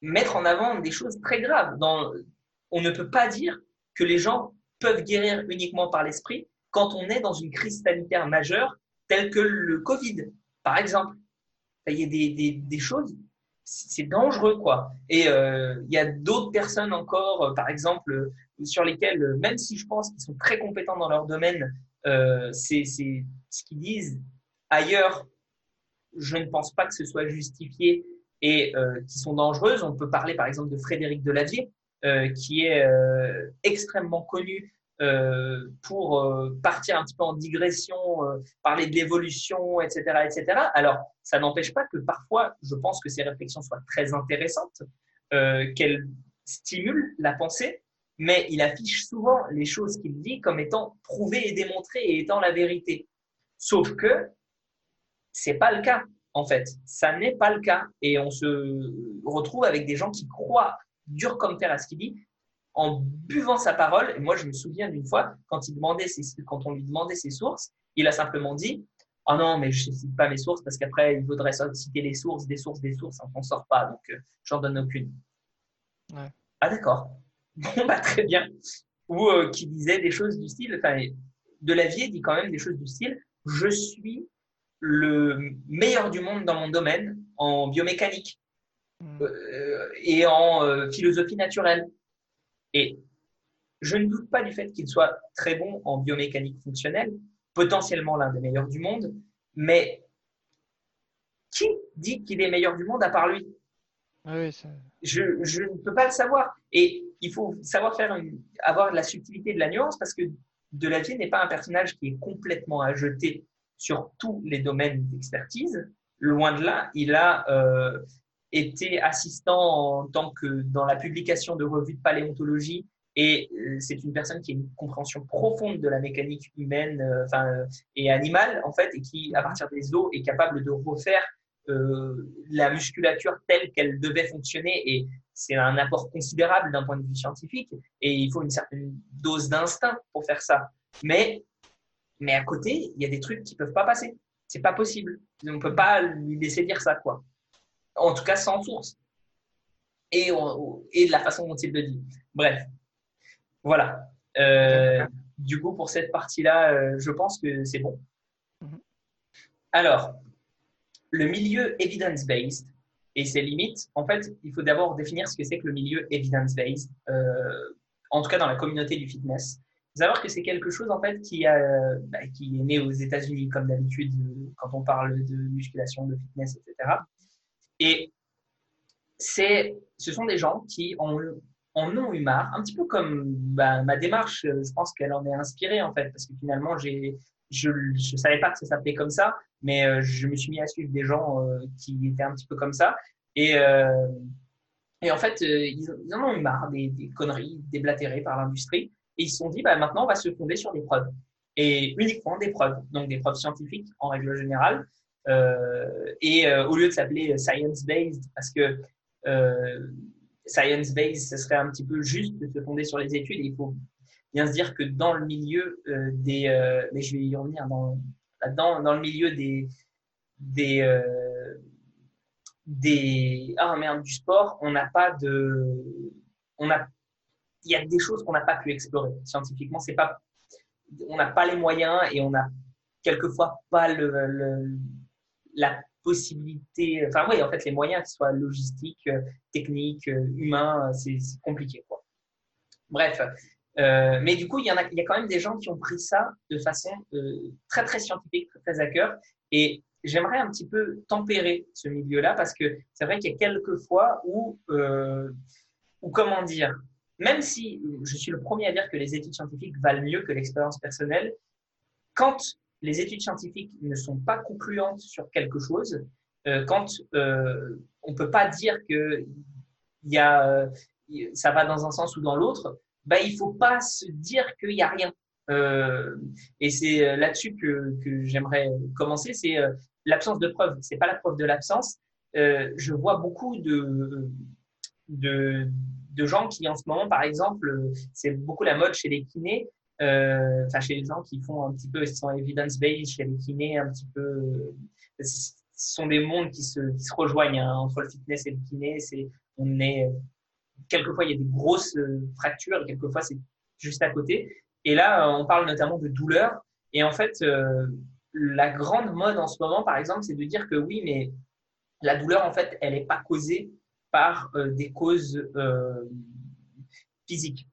mettre en avant des choses très graves. On ne peut pas dire que les gens peuvent guérir uniquement par l'esprit quand on est dans une crise sanitaire majeure telle que le Covid, par exemple. Il y a des choses, c'est dangereux, quoi. Et euh, il y a d'autres personnes encore, euh, par exemple, euh, sur lesquelles, même si je pense qu'ils sont très compétents dans leur domaine, euh, c'est ce qu'ils disent ailleurs. Je ne pense pas que ce soit justifié et euh, qui sont dangereuses. On peut parler, par exemple, de Frédéric Delavier, euh, qui est euh, extrêmement connu euh, pour partir un petit peu en digression, parler de l'évolution, etc., etc. Alors, ça n'empêche pas que parfois, je pense que ces réflexions soient très intéressantes, qu'elles stimulent la pensée, mais il affiche souvent les choses qu'il dit comme étant prouvées et démontrées et étant la vérité. Sauf que c'est pas le cas, en fait. Ça n'est pas le cas. Et on se retrouve avec des gens qui croient dur comme fer à ce qu'il dit, en buvant sa parole. Et moi, je me souviens d'une fois, quand, il demandait ses, quand on lui demandait ses sources, il a simplement dit Ah oh non, mais je ne cite pas mes sources parce qu'après, il faudrait citer les sources, des sources, des sources. On ne sort pas, donc euh, j'en donne aucune. Ah d'accord. Bon, bah très bien. Ou euh, qui disait des choses du style, enfin, Delavier dit quand même des choses du style Je suis le meilleur du monde dans mon domaine en biomécanique. Mm. Euh, et en euh, philosophie naturelle. Et je ne doute pas du fait qu'il soit très bon en biomécanique fonctionnelle, potentiellement l'un des meilleurs du monde, mais qui dit qu'il est meilleur du monde à part lui? Ah je, je, ne peux pas le savoir. Et il faut savoir faire avoir la subtilité de la nuance parce que Delavier n'est pas un personnage qui est complètement à jeter sur tous les domaines d'expertise. Loin de là, il a, euh, était assistant dans la publication de revues de paléontologie et euh, c'est une personne qui a une compréhension profonde de la mécanique humaine euh, et animale en fait et qui à partir des os est capable de refaire la musculature telle qu'elle devait fonctionner c'est un apport considérable d'un point de vue scientifique et il faut une certaine dose d'instinct pour faire ça mais mais à côté il y a des trucs qui peuvent pas passer c'est pas possible on peut pas lui laisser dire ça quoi en tout cas sans source, et, et de la façon dont il le dit. Bref, voilà. Euh, du coup, pour cette partie-là, euh, je pense que c'est bon. Mhm. Alors, le milieu evidence-based et ses limites, en fait, il faut d'abord définir ce que c'est que le milieu evidence-based, euh, en tout cas dans la communauté du fitness. Il faut savoir que c'est quelque chose en fait qui, a, bah, qui est né aux États-Unis, comme d'habitude, quand on parle de musculation, de fitness, etc. Et c'est, ce sont des gens qui en, ont eu marre, un petit peu comme bah, ma démarche, je pense qu'elle en est inspirée en fait, parce que finalement, j'ai, je ne savais pas que ça s'appelait comme ça, mais euh, je me suis mis à suivre des gens euh, qui étaient un petit peu comme ça. Et, euh, et en fait, ils, en ont eu marre des, conneries déblatérées par l'industrie. Et ils se sont dit, bah, maintenant, on va se fonder sur des preuves. Et uniquement des preuves, donc des preuves scientifiques en règle générale. Et au lieu de s'appeler science-based, parce que science-based, ce serait un petit peu juste de se fonder sur les études. il faut bien se dire que dans le milieu des, mais je vais y revenir dans, dans le milieu des, des, des, ah merde, du sport, on n'a pas de, il y a des choses qu'on n'a pas pu explorer scientifiquement. C'est pas, on n'a pas les moyens et on a quelquefois pas le, la possibilité, enfin oui, en fait, les moyens, ce soit logistiques, techniques, humains, c'est compliqué. Quoi. Bref, euh, mais du coup, il y, en a, il y a quand même des gens qui ont pris ça de façon euh, très, très scientifique, très, très à cœur. Et j'aimerais un petit peu tempérer ce milieu-là parce que c'est vrai qu'il y a quelques fois où, euh, où, comment dire, même si je suis le premier à dire que les études scientifiques valent mieux que l'expérience personnelle, quand les études scientifiques ne sont pas concluantes sur quelque chose, quand on ne peut pas dire que y a, ça va dans un sens ou dans l'autre, bah, il faut pas se dire qu'il n'y a rien. Euh, et c'est euh, là-dessus que, j'aimerais commencer, c'est euh, l'absence de preuve. C'est pas la preuve de l'absence. Je vois beaucoup de, de, gens qui en ce moment, par exemple, c'est beaucoup la mode chez les kinés, enfin chez les gens qui font un petit peu, ils sont evidence-based, chez les kinés, un petit peu, ce sont des mondes qui se, qui se rejoignent hein, entre le fitness et le kiné. C'est, on est quelquefois il y a des grosses euh, fractures, et quelquefois c'est juste à côté. Et là, euh, on parle notamment de douleur. Et en fait, euh, la grande mode en ce moment, par exemple, c'est de dire que oui, mais la douleur, en fait, elle n'est pas causée par des causes physiques.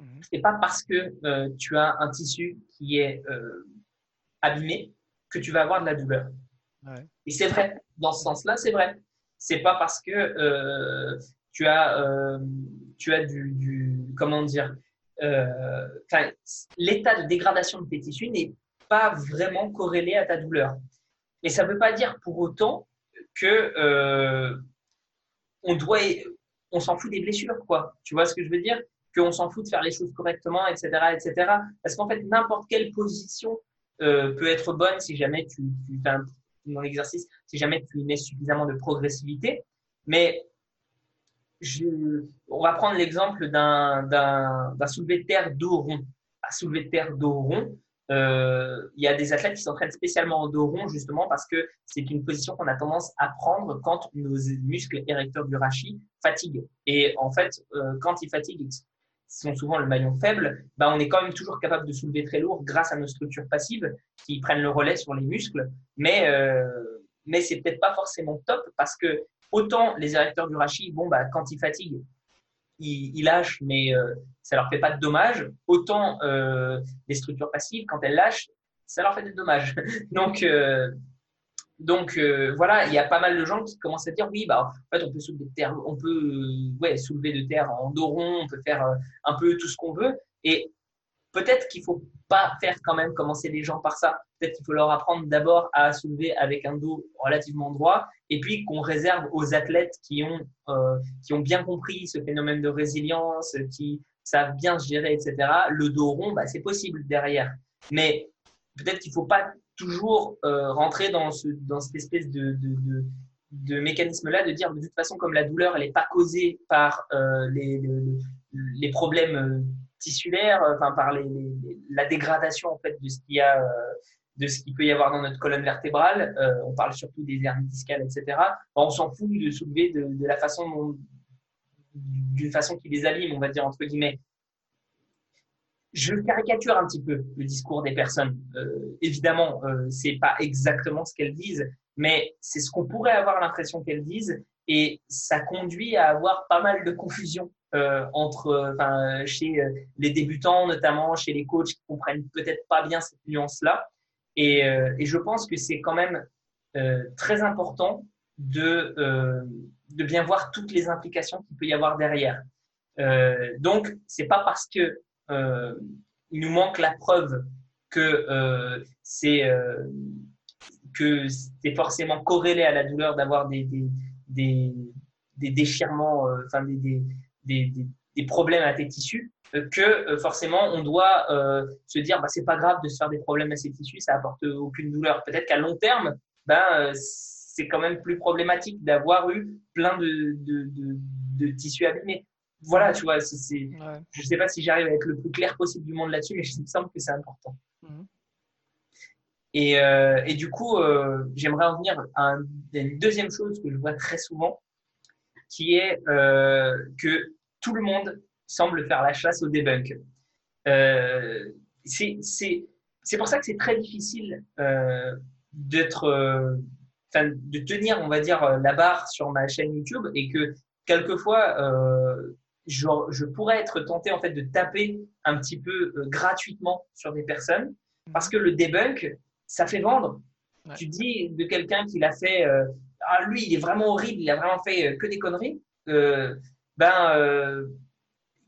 Mmh. C'est pas parce que tu as un tissu qui est abîmé que tu vas avoir de la douleur. Et c'est vrai, dans ce sens-là, c'est vrai. C'est pas parce que tu as, euh, tu as du, comment dire, euh, l'état de dégradation de tes tissus n'est pas vraiment corrélé à ta douleur. Et ça ne veut pas dire pour autant que euh, on doit, on s'en fout des blessures, quoi. Tu vois ce que je veux dire? Qu'on s'en fout de faire les choses correctement, etc., etc. Parce qu'en fait, n'importe quelle position euh, peut être bonne si jamais tu, tu dans l'exercice, si jamais tu mets suffisamment de progressivité. Mais je, on va prendre l'exemple d'un soulevé de terre dos rond. À soulevé de terre dos rond, euh, il y a des athlètes qui s'entraînent spécialement en dos rond justement parce que c'est une position qu'on a tendance à prendre quand nos muscles érecteurs du rachis fatiguent. Et en fait, euh, quand ils fatiguent, ils sont souvent le maillon faible, bah on est quand même toujours capable de soulever très lourd grâce à nos structures passives qui prennent le relais sur les muscles. Mais euh, mais c'est peut-être pas forcément top parce que autant les érecteurs du rachis, bon, bah, quand ils fatiguent, ils, lâchent, mais euh, ça leur fait pas de dommages. Autant euh, les structures passives, quand elles lâchent, ça leur fait des dommages. donc, euh, donc euh, voilà, il y a pas mal de gens qui commencent à dire oui, bah en fait on peut soulever de terre, on peut ouais soulever de terre en dos rond, on peut faire un peu tout ce qu'on veut. Et peut-être qu'il faut pas faire quand même commencer les gens par ça. Peut-être qu'il faut leur apprendre d'abord à soulever avec un dos relativement droit, et puis qu'on réserve aux athlètes qui ont euh, qui ont bien compris ce phénomène de résilience, qui savent bien se gérer, etc. Le dos rond, bah, c'est possible derrière. Mais peut-être qu'il faut pas toujours euh, rentrer dans ce dans cette espèce de, de, mécanisme-là de dire de toute façon comme la douleur elle n'est pas causée par euh, les, les, problèmes tissulaire, euh, enfin par la dégradation en fait de ce qu'il y a, euh, de ce qu'il peut y avoir dans notre colonne vertébrale. Euh, on parle surtout des hernies discales, etc. on s'en fout de soulever de, la façon d'une façon qui les abîme, on va dire entre guillemets. Je caricature un petit peu le discours des personnes. Évidemment, euh, c'est pas exactement ce qu'elles disent, mais c'est ce qu'on pourrait avoir l'impression qu'elles disent, et ça conduit à avoir pas mal de confusion euh, entre, enfin, chez euh, les débutants, notamment chez les coachs qui comprennent peut-être pas bien cette nuance-là. Et, euh, et, je pense que c'est quand même très important de, de bien voir toutes les implications qu'il peut y avoir derrière. donc, c'est pas parce que il nous manque la preuve que c'est que c'est forcément corrélé à la douleur d'avoir des, des, des, des déchirements, enfin des, des, des, des, problèmes à tes tissus euh, que euh, forcément on doit euh, se dire bah c'est pas grave de se faire des problèmes à ses tissus ça apporte aucune douleur peut-être qu'à long terme ben c'est quand même plus problématique d'avoir eu plein de, de, de, de tissus abîmés voilà tu vois c'est ouais. je sais pas si j'arrive à être le plus clair possible du monde là-dessus mais je me semble que c'est important mmh. et, euh, et du coup j'aimerais en venir à une deuxième chose que je vois très souvent qui est euh, que tout le monde semble faire la chasse au debunk. Euh, c'est, pour ça que c'est très difficile euh, d'être, de tenir, on va dire, la barre sur ma chaîne YouTube et que quelquefois, je, je, pourrais être tenté en fait de taper un petit peu gratuitement sur des personnes parce que le debunk, ça fait vendre. Tu dis de quelqu'un qui l'a fait, ah lui, il est vraiment horrible, il a vraiment fait que des conneries. ben,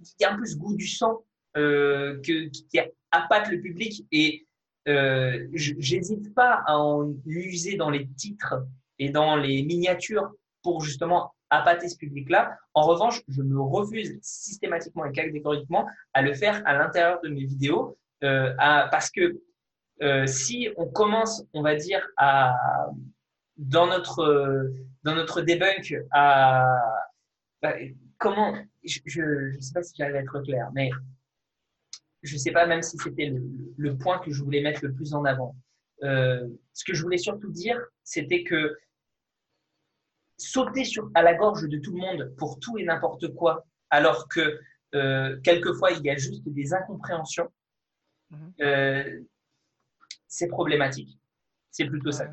il y a un peu goût du sang qui appâte le public et euh, j'hésite pas à en user dans les titres et dans les miniatures pour justement appâter ce public-là. En revanche, je me refuse systématiquement et catégoriquement à le faire à l'intérieur de mes vidéos euh, parce que euh, si on commence, on va dire, à dans notre dans notre debunk à bah, comment je ne sais pas si j'arrive à être clair, mais je ne sais pas même si c'était le, point que je voulais mettre le plus en avant. Euh, ce que je voulais surtout dire, c'était que sauter sur, à la gorge de tout le monde pour tout et n'importe quoi, alors que euh, quelquefois il y a juste des incompréhensions, mhm. euh, c'est problématique. C'est plutôt ça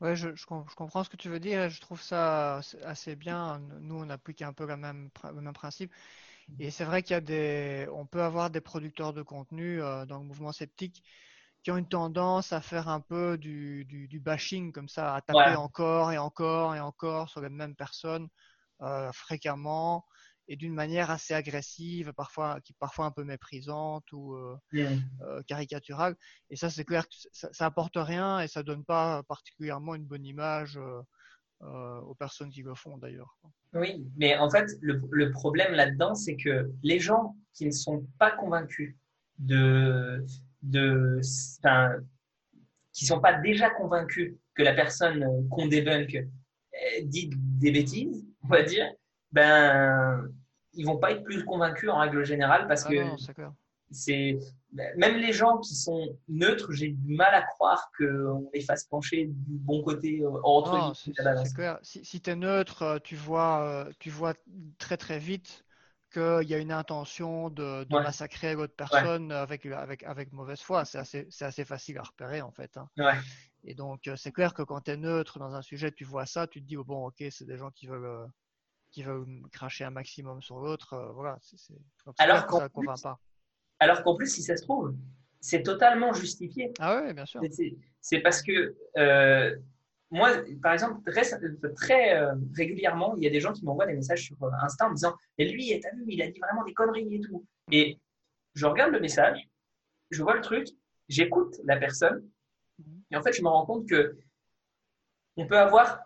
je. Ouais, je, je, comprends ce que tu veux dire et je trouve ça assez bien. Nous, on applique un peu le même, le même principe. Et c'est vrai qu'il y a des, on peut avoir des producteurs de contenu euh, dans le mouvement sceptique qui ont une tendance à faire un peu du, du, bashing comme ça, à taper encore et encore et encore sur les mêmes personnes euh, fréquemment et d'une manière assez agressive, parfois qui parfois un peu méprisante ou euh, euh caricaturale. Et ça, c'est clair que ça, ça apporte rien et ça donne pas particulièrement une bonne image euh, aux personnes qui le font d'ailleurs. Oui, mais en fait, le, problème là-dedans, c'est que les gens qui ne sont pas convaincus de, de enfin, qui sont pas déjà convaincus que la personne qu'on débunk dit des bêtises, on va dire, ben, ils vont pas être plus convaincus en règle générale parce ah que c'est même les gens qui sont neutres, j'ai du mal à croire qu'on les fasse pencher du bon côté euh, entre c'est clair. Si, si tu es neutre, euh, tu vois, euh, tu vois très très vite qu'il y a une intention de, de massacrer l'autre personne avec, avec, avec mauvaise foi. C'est assez, assez, facile à repérer en fait. Hein. Et donc, c'est clair que quand tu es neutre dans un sujet, tu vois ça, tu te dis, oh, bon, ok, c'est des gens qui veulent, qui veulent cracher un maximum sur l'autre. voilà, c'est, Alors pas. Qu'en plus, si ça se trouve, c'est totalement justifié. Ah oui, bien sûr. C'est parce que euh, moi, par exemple, très, euh, régulièrement, il y a des gens qui m'envoient des messages sur euh, Insta en me disant Et lui, t'as vu, il a dit vraiment des conneries et tout. Et je regarde le message, je vois le truc, j'écoute la personne, et en fait, je me rends compte que on peut avoir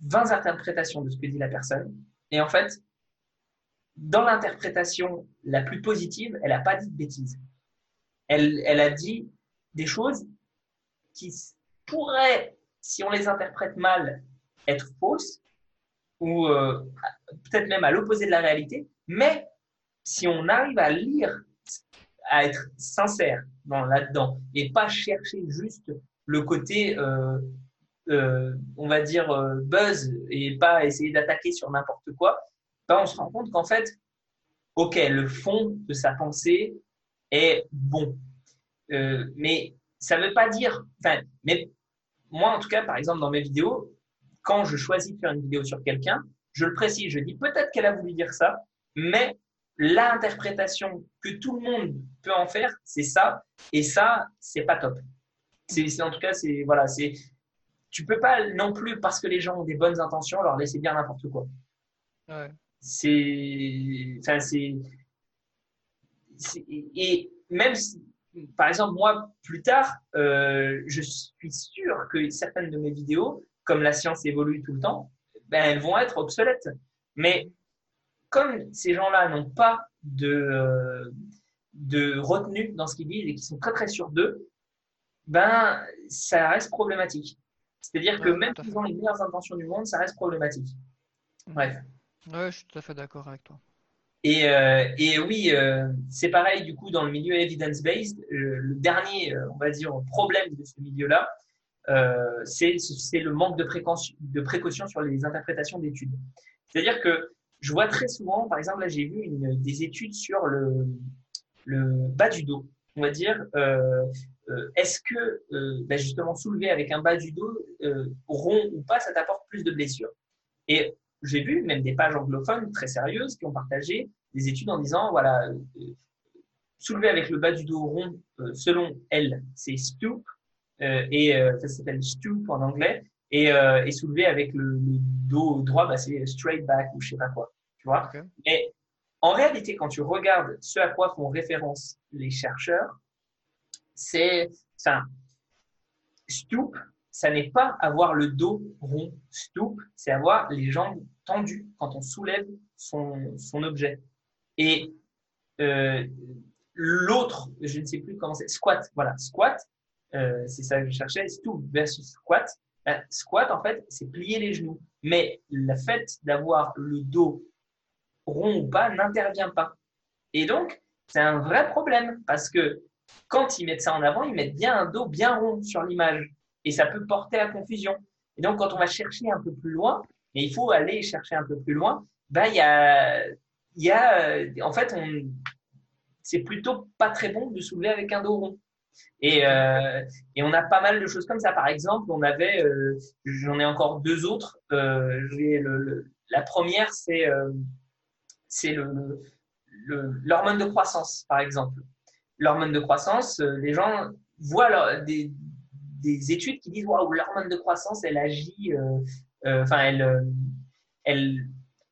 20 interprétations de ce que dit la personne. Et en fait, dans l'interprétation la plus positive, elle n'a pas dit de bêtises. Elle, a dit des choses qui pourraient, si on les interprète mal, être fausses ou euh, peut-être même à l'opposé de la réalité. Mais si on arrive à lire, à être sincère dans là-dedans et pas chercher juste le côté, euh, euh, on va dire, buzz et pas essayer d'attaquer sur n'importe quoi, ben, on se rend compte qu'en fait, ok, le fond de sa pensée est bon. Euh, mais ça ne veut pas dire, enfin, mais moi en tout cas, par exemple, dans mes vidéos, quand je choisis de faire une vidéo sur quelqu'un, je le précise, je dis peut-être qu'elle a voulu dire ça, mais l'interprétation que tout le monde peut en faire, c'est ça, et ça, c'est pas top. C'est, en tout cas, c'est voilà, c'est, tu peux pas non plus parce que les gens ont des bonnes intentions leur laisser dire n'importe quoi. Ouais c'est, enfin, c'est, et même si, par exemple, moi, plus tard, euh, je suis sûr que certaines de mes vidéos, comme la science évolue tout le temps, ben, elles vont être obsolètes. Mais comme ces gens-là n'ont pas de, de retenue dans ce qu'ils disent et qui sont très très sûrs d'eux, ben, ça reste problématique. C'est-à-dire que même ont les meilleures intentions du monde, ça reste problématique. Bref. Ouais, je suis tout à fait d'accord avec toi. Et, euh, et oui, euh, c'est pareil du coup dans le milieu evidence-based. Euh, le dernier, on va dire, problème de ce milieu-là, c'est le manque de précaution, de précaution sur les interprétations d'études. C'est-à-dire que je vois très souvent, par exemple, là j'ai vu une, des études sur le, le bas du dos, on va dire, est-ce que ben justement soulever avec un bas du dos rond ou pas, ça t'apporte plus de blessures? Et j'ai vu même des pages anglophones très sérieuses qui ont partagé des études en disant voilà soulever avec le bas du dos rond, selon elle, c'est stoop, et ça s'appelle stoop en anglais, et, et soulever avec le, dos droit, bah, c'est straight back ou je sais pas quoi, tu vois? Et en réalité, quand tu regardes ce à quoi font référence les chercheurs, c'est, enfin, stoop, ça n'est pas avoir le dos rond. Stoop, c'est avoir les jambes tendues quand on soulève son, objet. Et euh, l'autre, je ne sais plus comment c'est, squat. Voilà, squat, euh, c'est ça que je cherchais, stoop versus squat. Ben, squat, en fait, c'est plier les genoux. Mais le fait d'avoir le dos rond ou pas n'intervient pas. Et donc, c'est un vrai problème parce que quand ils mettent ça en avant, ils mettent bien un dos bien rond sur l'image et ça peut porter à confusion. Et donc, quand on va chercher un peu plus loin, et il faut aller chercher un peu plus loin, bah, il y a, y a, en fait, c'est plutôt pas très bon de soulever avec un dos rond. Et, euh, et on a pas mal de choses comme ça. Par exemple, on avait, euh, j'en ai encore deux autres. Euh, la première, c'est c'est le, l'hormone de croissance, par exemple. L'hormone de croissance, euh, les gens voient des, des, études qui disent waouh, l'hormone de croissance, elle agit, euh, euh, enfin, elle, elle,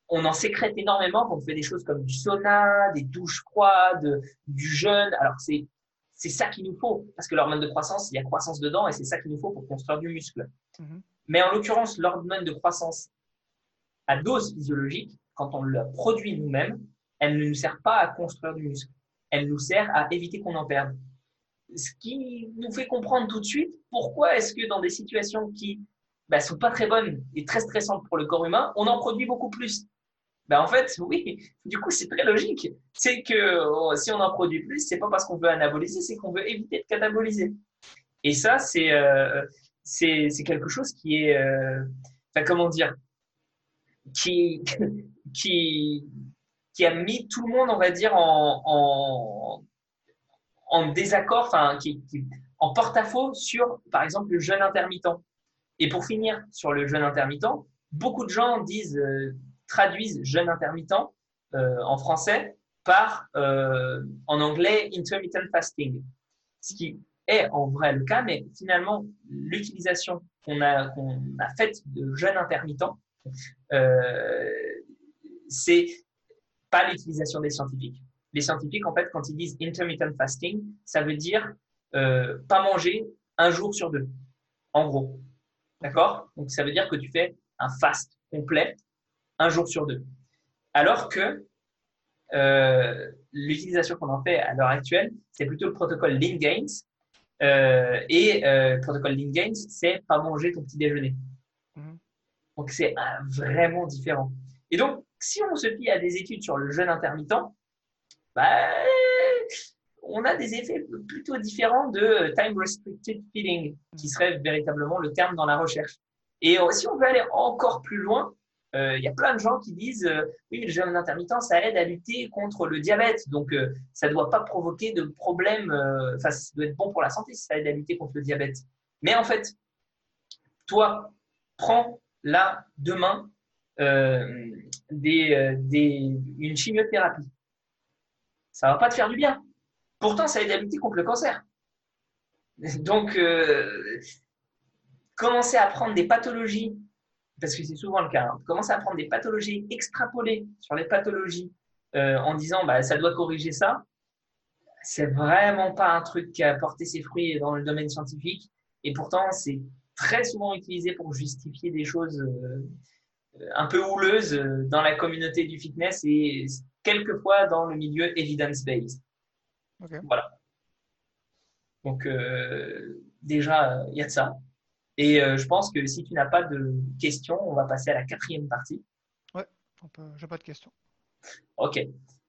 on en sécrète énormément quand on fait des choses comme du sauna, des douches froides, du jeûne. Alors, c'est c'est ça qu'il nous faut. Parce que l'hormone de croissance, il y a croissance dedans et c'est ça qu'il nous faut pour construire du muscle. Mm-hmm. Mais en l'occurrence, l'hormone de croissance à dose physiologique, quand on la produit nous-mêmes, elle ne nous sert pas à construire du muscle. Elle nous sert à éviter qu'on en perde. Ce qui nous fait comprendre tout de suite pourquoi est-ce que dans des situations qui ne bah, sont pas très bonnes et très stressantes pour le corps humain, on en produit beaucoup plus. Ben en fait, oui, du coup, c'est très logique. C'est que oh, si on en produit plus, c'est pas parce qu'on veut anaboliser, c'est qu'on veut éviter de cataboliser. Et ça, c'est euh, quelque chose qui est, euh, comment dire, qui, qui, qui a mis tout le monde, on va dire, en, désaccord, en porte-à-faux sur, par exemple, le jeûne intermittent. Et pour finir sur le jeûne intermittent, beaucoup de gens disent, euh, traduisent jeûne intermittent euh, en français par, euh, en anglais, intermittent fasting. Ce qui est en vrai le cas, mais finalement, l'utilisation qu'on a, faite de jeûne intermittent c'est pas l'utilisation des scientifiques. Les scientifiques, en fait, quand ils disent intermittent fasting, ça veut dire euh, pas manger un jour sur deux, en gros. D'accord? Donc, ça veut dire que tu fais un fast complet un jour sur deux. Alors que euh, l'utilisation qu'on en fait à l'heure actuelle, c'est plutôt le protocole Lean Gains. Euh, et euh, le protocole Lean Gains, c'est pas manger ton petit déjeuner. Donc c'est vraiment différent. Et donc, si on se fie à des études sur le jeûne intermittent, bah, on a des effets plutôt différents de time restricted feeding, qui serait véritablement le terme dans la recherche. Et si on veut aller encore plus loin, euh, il y a plein de gens qui disent euh, oui, le jeûne intermittent, ça aide à lutter contre le diabète, donc euh, ça ne doit pas provoquer de problème. Enfin, ça doit être bon pour la santé si ça aide à lutter contre le diabète. Mais en fait, toi, prends là, demain, euh, euh, des, une chimiothérapie. Ça va pas te faire du bien. Pourtant, ça aide à lutter contre le cancer. Donc, euh, commencer à prendre des pathologies, parce que c'est souvent le cas, hein, commencer à prendre des pathologies extrapolées sur les pathologies en disant bah, ça doit corriger ça, c'est vraiment pas un truc qui a porté ses fruits dans le domaine scientifique. Et pourtant, c'est très souvent utilisé pour justifier des choses un peu houleuses euh, dans la communauté du fitness et quelquefois dans le milieu evidence-based. Voilà. Donc, euh, déjà, il y a de ça. Et je pense que si tu n'as pas de questions, on va passer à la quatrième partie. Ouais, j'ai pas de questions. Ok.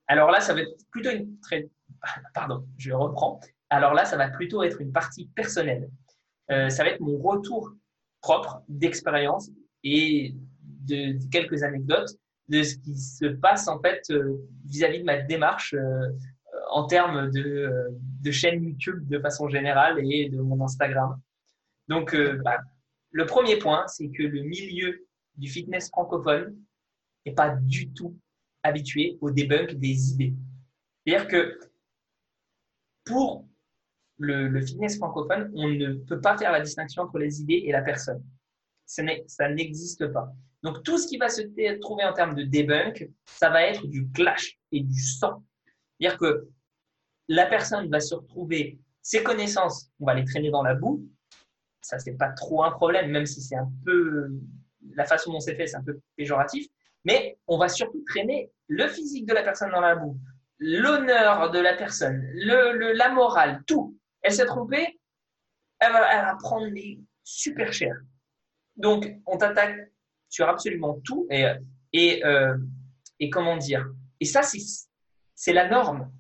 Alors là, ça va être plutôt une très. Pardon, je reprends. Alors là, ça va plutôt être une partie personnelle. Euh, ça va être mon retour propre d'expérience et de, quelques anecdotes de ce qui se passe en fait euh, vis-à-vis de ma démarche euh, en termes de, de chaîne YouTube de façon générale et de mon Instagram. Donc, bah, le premier point, c'est que le milieu du fitness francophone n'est pas du tout habitué au debunk des idées. C'est-à-dire que pour le, fitness francophone, on ne peut pas faire la distinction entre les idées et la personne. Ça n'existe pas. Donc tout ce qui va se trouver en termes de debunk, ça va être du clash et du sang. C'est-à-dire que la personne va se retrouver, ses connaissances, on va les traîner dans la boue. Ça, c'est pas trop un problème, même si c'est un peu la façon dont c'est fait, c'est un peu péjoratif. Mais on va surtout traîner le physique de la personne dans la boue, l'honneur de la personne, la morale, tout. Elle s'est trompée, elle va, prendre les super cher. Donc, on t'attaque sur absolument tout et, et, euh, et comment dire. Et ça, c'est la norme.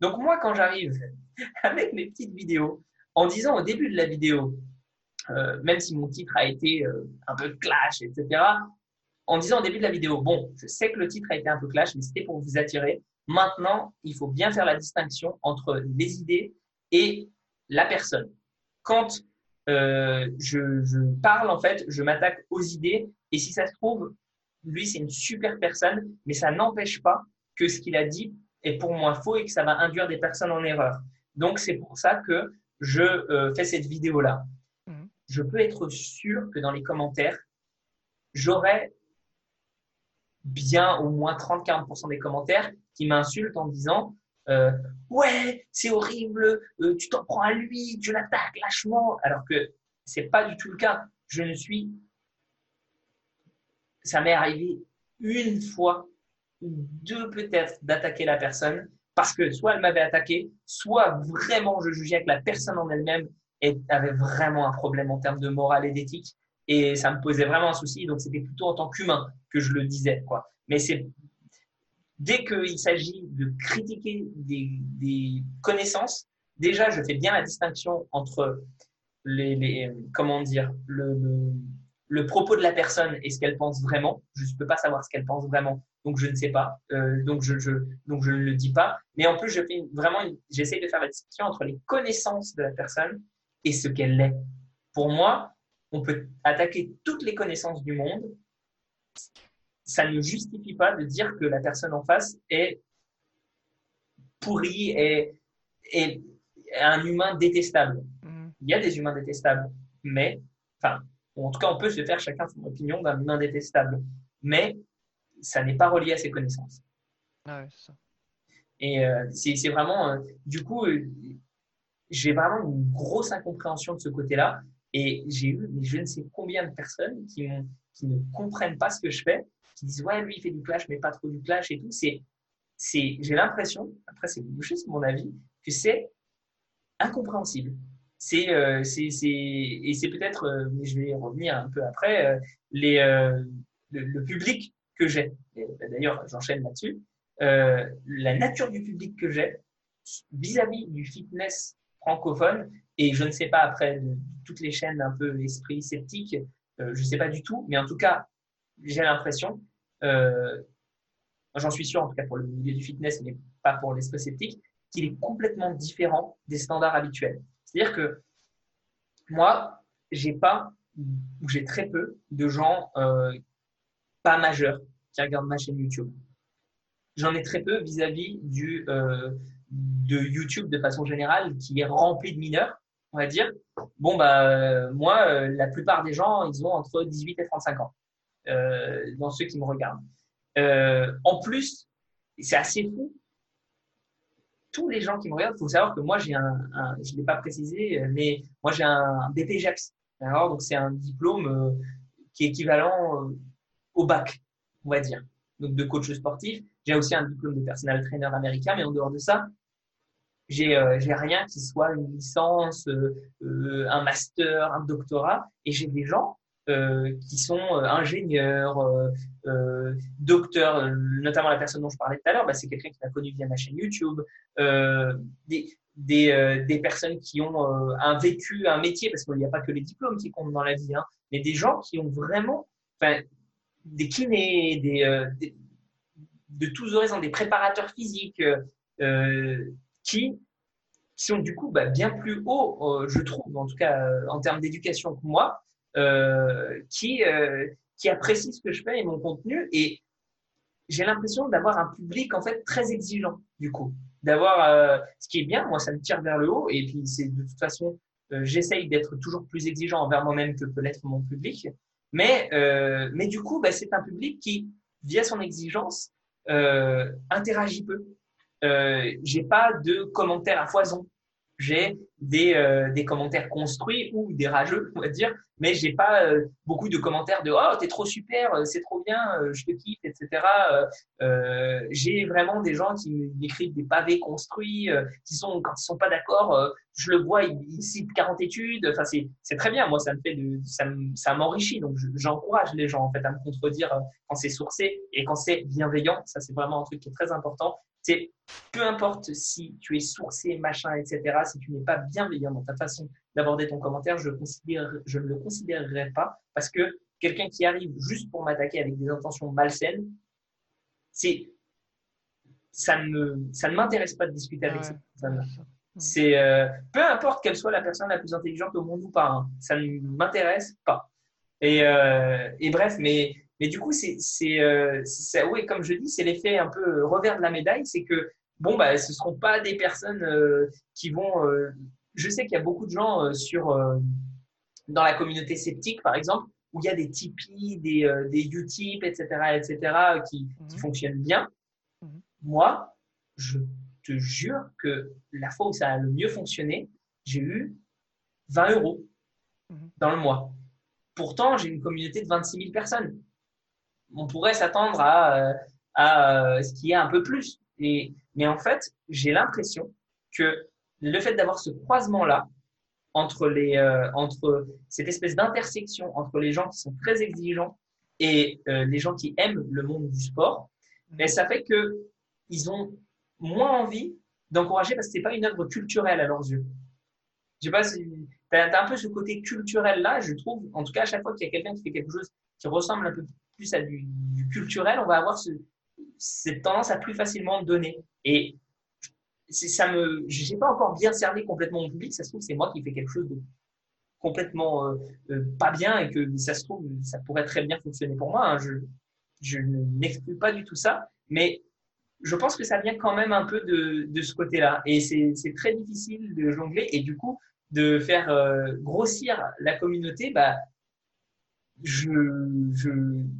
Donc, moi, quand j'arrive avec mes petites vidéos, en disant au début de la vidéo, euh, même si mon titre a été euh, un peu clash, etc., en disant au début de la vidéo, bon, je sais que le titre a été un peu clash, mais c'était pour vous attirer. Maintenant, il faut bien faire la distinction entre les idées et la personne. Quand je, parle, en fait, je m'attaque aux idées. Et si ça se trouve, lui, c'est une super personne, mais ça n'empêche pas que ce qu'il a dit est pour moi faux et que ça va induire des personnes en erreur. Donc, c'est pour ça que je euh, fais cette vidéo-là. Mmh. Je peux être sûr que dans les commentaires, j'aurai bien au moins 30-40% des commentaires qui m'insultent en disant euh, ouais c'est horrible, euh, tu t'en prends à lui, tu l'attaques lâchement, alors que c'est pas du tout le cas. Je ne suis, ça m'est arrivé une fois ou deux peut-être d'attaquer la personne parce que soit elle m'avait attaqué, soit vraiment je jugeais que la personne en elle-même avait vraiment un problème en termes de morale et d'éthique et ça me posait vraiment un souci. Donc, c'était plutôt en tant qu'humain que je le disais, quoi. Mais c'est dès qu'il s'agit de critiquer des, connaissances, déjà, je fais bien la distinction entre les, comment dire, le, propos de la personne et ce qu'elle pense vraiment. Je ne peux pas savoir ce qu'elle pense vraiment, donc je ne sais pas, euh, donc je, je, donc je ne le dis pas. Mais en plus, je fais vraiment, j'essaie de faire la distinction entre les connaissances de la personne et ce qu'elle est. Pour moi, on peut attaquer toutes les connaissances du monde. Ça ne justifie pas de dire que la personne en face est pourrie et est un humain détestable. Mm. Il y a des humains détestables, mais, enfin, en tout cas, on peut se faire chacun son opinion d'un humain détestable, mais ça n'est pas relié à ses connaissances. Ah ça. Et euh, c'est vraiment, euh, du coup, euh, j'ai vraiment une grosse incompréhension de ce côté-là. Et j'ai eu mais je ne sais combien de personnes qui, qui ne comprennent pas ce que je fais, qui disent ouais lui il fait du clash mais pas trop du clash et tout. C'est, c'est, j'ai l'impression, après c'est juste mon avis, que c'est incompréhensible. C'est, euh, c'est, et c'est peut-être, euh, mais je vais revenir un peu après, euh, les, le, public que j'ai. Bah, d'ailleurs, j'enchaîne là-dessus. la nature du public que j'ai vis-à-vis du fitness francophone et je ne sais pas après toutes les chaînes un peu esprit sceptique, je ne sais pas du tout, mais en tout cas, j'ai l'impression, j'en suis sûr en tout cas pour le milieu du fitness, mais pas pour l'esprit sceptique, qu'il est complètement différent des standards habituels. C'est-à-dire que moi, j'ai pas ou j'ai très peu de gens euh, pas majeurs qui regardent ma chaîne YouTube. J'en ai très peu vis-à-vis du de YouTube de façon générale qui est rempli de mineurs on va dire, bon, bah, euh, moi, euh, la plupart des gens, ils ont entre 18 et 35 ans, euh, dans ceux qui me regardent. en plus, c'est assez fou, tous les gens qui me regardent, il faut savoir que moi, j'ai un, je ne l'ai pas précisé, mais moi, j'ai un BPGEPS. Alors, donc, c'est un diplôme qui est équivalent au bac, on va dire, donc de coach sportif. J'ai aussi un diplôme de personnel trainer américain, mais en dehors de ça, j'ai euh, rien qui soit une licence, euh, euh, un master, un doctorat, et j'ai des gens qui sont ingénieurs, docteurs, notamment la personne dont je parlais tout à l'heure, bah, c'est quelqu'un qui m'a connu via ma chaîne YouTube, des, personnes qui ont un vécu, un métier, parce qu'il n'y a pas que les diplômes qui comptent dans la vie, hein, mais des gens qui ont vraiment, des kinés, de tous horizons, des préparateurs physiques, qui, sont du coup bah, bien plus hauts, je trouve, en tout cas en termes d'éducation que moi, qui, qui apprécient ce que je fais et mon contenu. Et j'ai l'impression d'avoir un public en fait très exigeant du coup, d'avoir euh, ce qui est bien, moi ça me tire vers le haut et puis c'est de toute façon euh, j'essaye d'être toujours plus exigeant envers moi-même que peut l'être mon public, mais euh, mais du coup bah, c'est un public qui via son exigence interagit peu. j'ai pas de commentaires à foison j'ai des, euh, des commentaires construits ou des rageux, on va dire, mais j'ai pas euh, beaucoup de commentaires de oh t'es trop super, euh, c'est trop bien, je te kiffe, etc. j'ai vraiment des gens qui m'écrivent des pavés construits, qui sont quand ils sont pas d'accord, je le vois, ils, citent 40 études. Enfin c'est c'est très bien, moi ça me fait de ça m'enrichit, donc j'encourage les gens en fait à me contredire quand c'est sourcé et quand c'est bienveillant. Ça c'est vraiment un truc qui est très important. C'est peu importe si tu es sourcé, machin, etc., si tu n'es pas bienveillant dans ta façon d'aborder ton commentaire, je, considère, je ne le considérerai pas parce que quelqu'un qui arrive juste pour m'attaquer avec des intentions malsaines, c'est ça ne, ça ne m'intéresse pas de discuter avec cette personne C'est euh, peu importe quelle soit la personne la plus intelligente au monde ou pas, hein, ça ne m'intéresse pas. Et, euh, et bref, mais mais du coup, c'est, c'est, euh, oui, comme je dis, c'est l'effet un peu euh, revers de la médaille, c'est que bon, bah, ce ne seront pas des personnes euh, qui vont. Euh, je sais qu'il y a beaucoup de gens sur dans la communauté sceptique, par exemple, où il y a des Tipeee, des, des Utip, etc., etc., qui, qui mhm. fonctionnent bien. Mhm. Moi, je te jure que la fois où ça a le mieux fonctionné, j'ai eu 20 euros mhm. dans le mois. Pourtant, j'ai une communauté de 26 000 personnes on pourrait s'attendre à, euh, à euh, ce qui est un peu plus. Mais en fait, j'ai l'impression que le fait d'avoir ce croisement-là entre, les, euh, entre cette espèce d'intersection entre les gens qui sont très exigeants et les gens qui aiment le monde du sport, mais ça fait que ils ont moins envie d'encourager parce que c'est pas une œuvre culturelle à leurs yeux. Je sais pas tu as, un peu ce côté culturel là, je trouve. En tout cas, à chaque fois qu'il y a quelqu'un qui fait quelque chose qui ressemble un peu plus à du, culturel, on va avoir cette tendance à plus facilement donner. Et ça me, j'ai pas encore bien cerné complètement mon public. Ça se trouve, c'est moi qui fais quelque chose de complètement euh, euh, pas bien et que ça se trouve, ça pourrait très bien fonctionner pour moi. Hein. Je, je n'exclus pas du tout ça, mais je pense que ça vient quand même un peu de, ce côté-là. Et c'est très difficile de jongler et du coup de faire euh, grossir la communauté. Bah, je, je,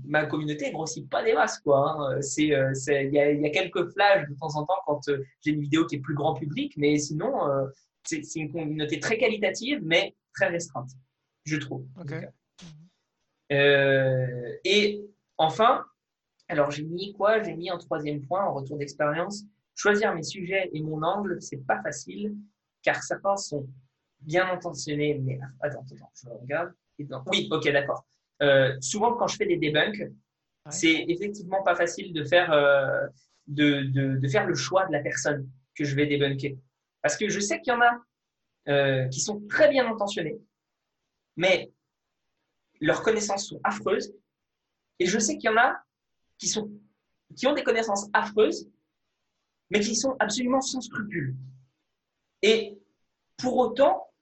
ma communauté grossit pas des masses quoi. Hein. C'est, euh, il y a, y a, quelques flashs de temps en temps quand euh, j'ai une vidéo qui est plus grand public, mais sinon euh, c'est, c'est une communauté très qualitative mais très restreinte, je trouve. Euh, et enfin, alors j'ai mis quoi? J'ai mis un troisième point en retour d'expérience. Choisir mes sujets et mon angle, c'est pas facile car certains sont bien intentionnés, mais attends, attends, je regarde. Oui, ok, d'accord. Euh, souvent, quand je fais des debunks, c'est effectivement pas facile de faire, euh, de, de, de, faire le choix de la personne que je vais débunker. Parce que je sais qu'il y en a euh, qui sont très bien intentionnés, mais leurs connaissances sont affreuses. Et je sais qu'il y en a qui, sont, qui ont des connaissances affreuses, mais qui sont absolument sans scrupules. Et pour autant,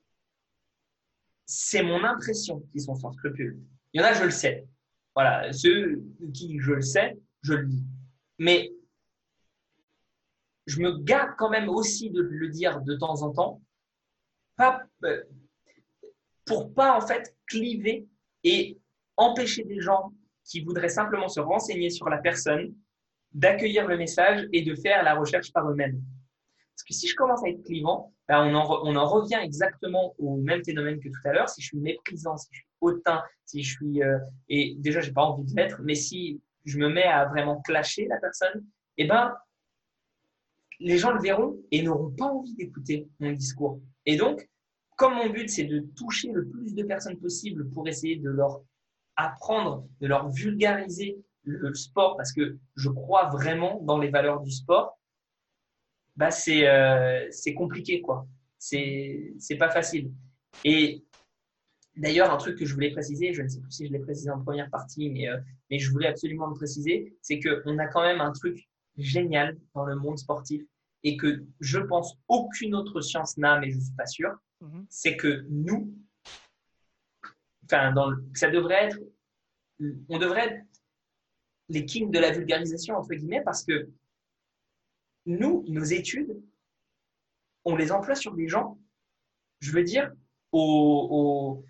c'est mon impression qu'ils sont sans scrupules. Il y en a, je le sais. Voilà, ceux qui je le sais, je le dis. Mais je me garde quand même aussi de le dire de temps en temps, pas, euh, pour pas en fait cliver et empêcher des gens qui voudraient simplement se renseigner sur la personne d'accueillir le message et de faire la recherche par eux-mêmes. Parce que si je commence à être clivant, ben on, en on, en revient exactement au même phénomène que tout à l'heure. Si je suis méprisant, si je suis hautain, si je suis euh, et déjà j'ai pas envie de l'être, mais si je me mets à vraiment clasher la personne, eh ben les gens le verront et n'auront pas envie d'écouter mon discours. Et donc, comme mon but c'est de toucher le plus de personnes possible pour essayer de leur apprendre, de leur vulgariser le sport, parce que je crois vraiment dans les valeurs du sport, bah c'est euh, compliqué quoi. C'est pas facile. Et d'ailleurs un truc que je voulais préciser, je ne sais plus si je l'ai précisé en première partie, mais euh, mais je voulais absolument le préciser, c'est que on a quand même un truc génial dans le monde sportif, et que je pense aucune autre science n'a, mais je ne suis pas sûr, mhm. c'est que nous, enfin, dans ça devrait être, on devrait être les kings de la vulgarisation, entre guillemets, parce que nous, nos études, on les emploie sur des gens, je veux dire, au,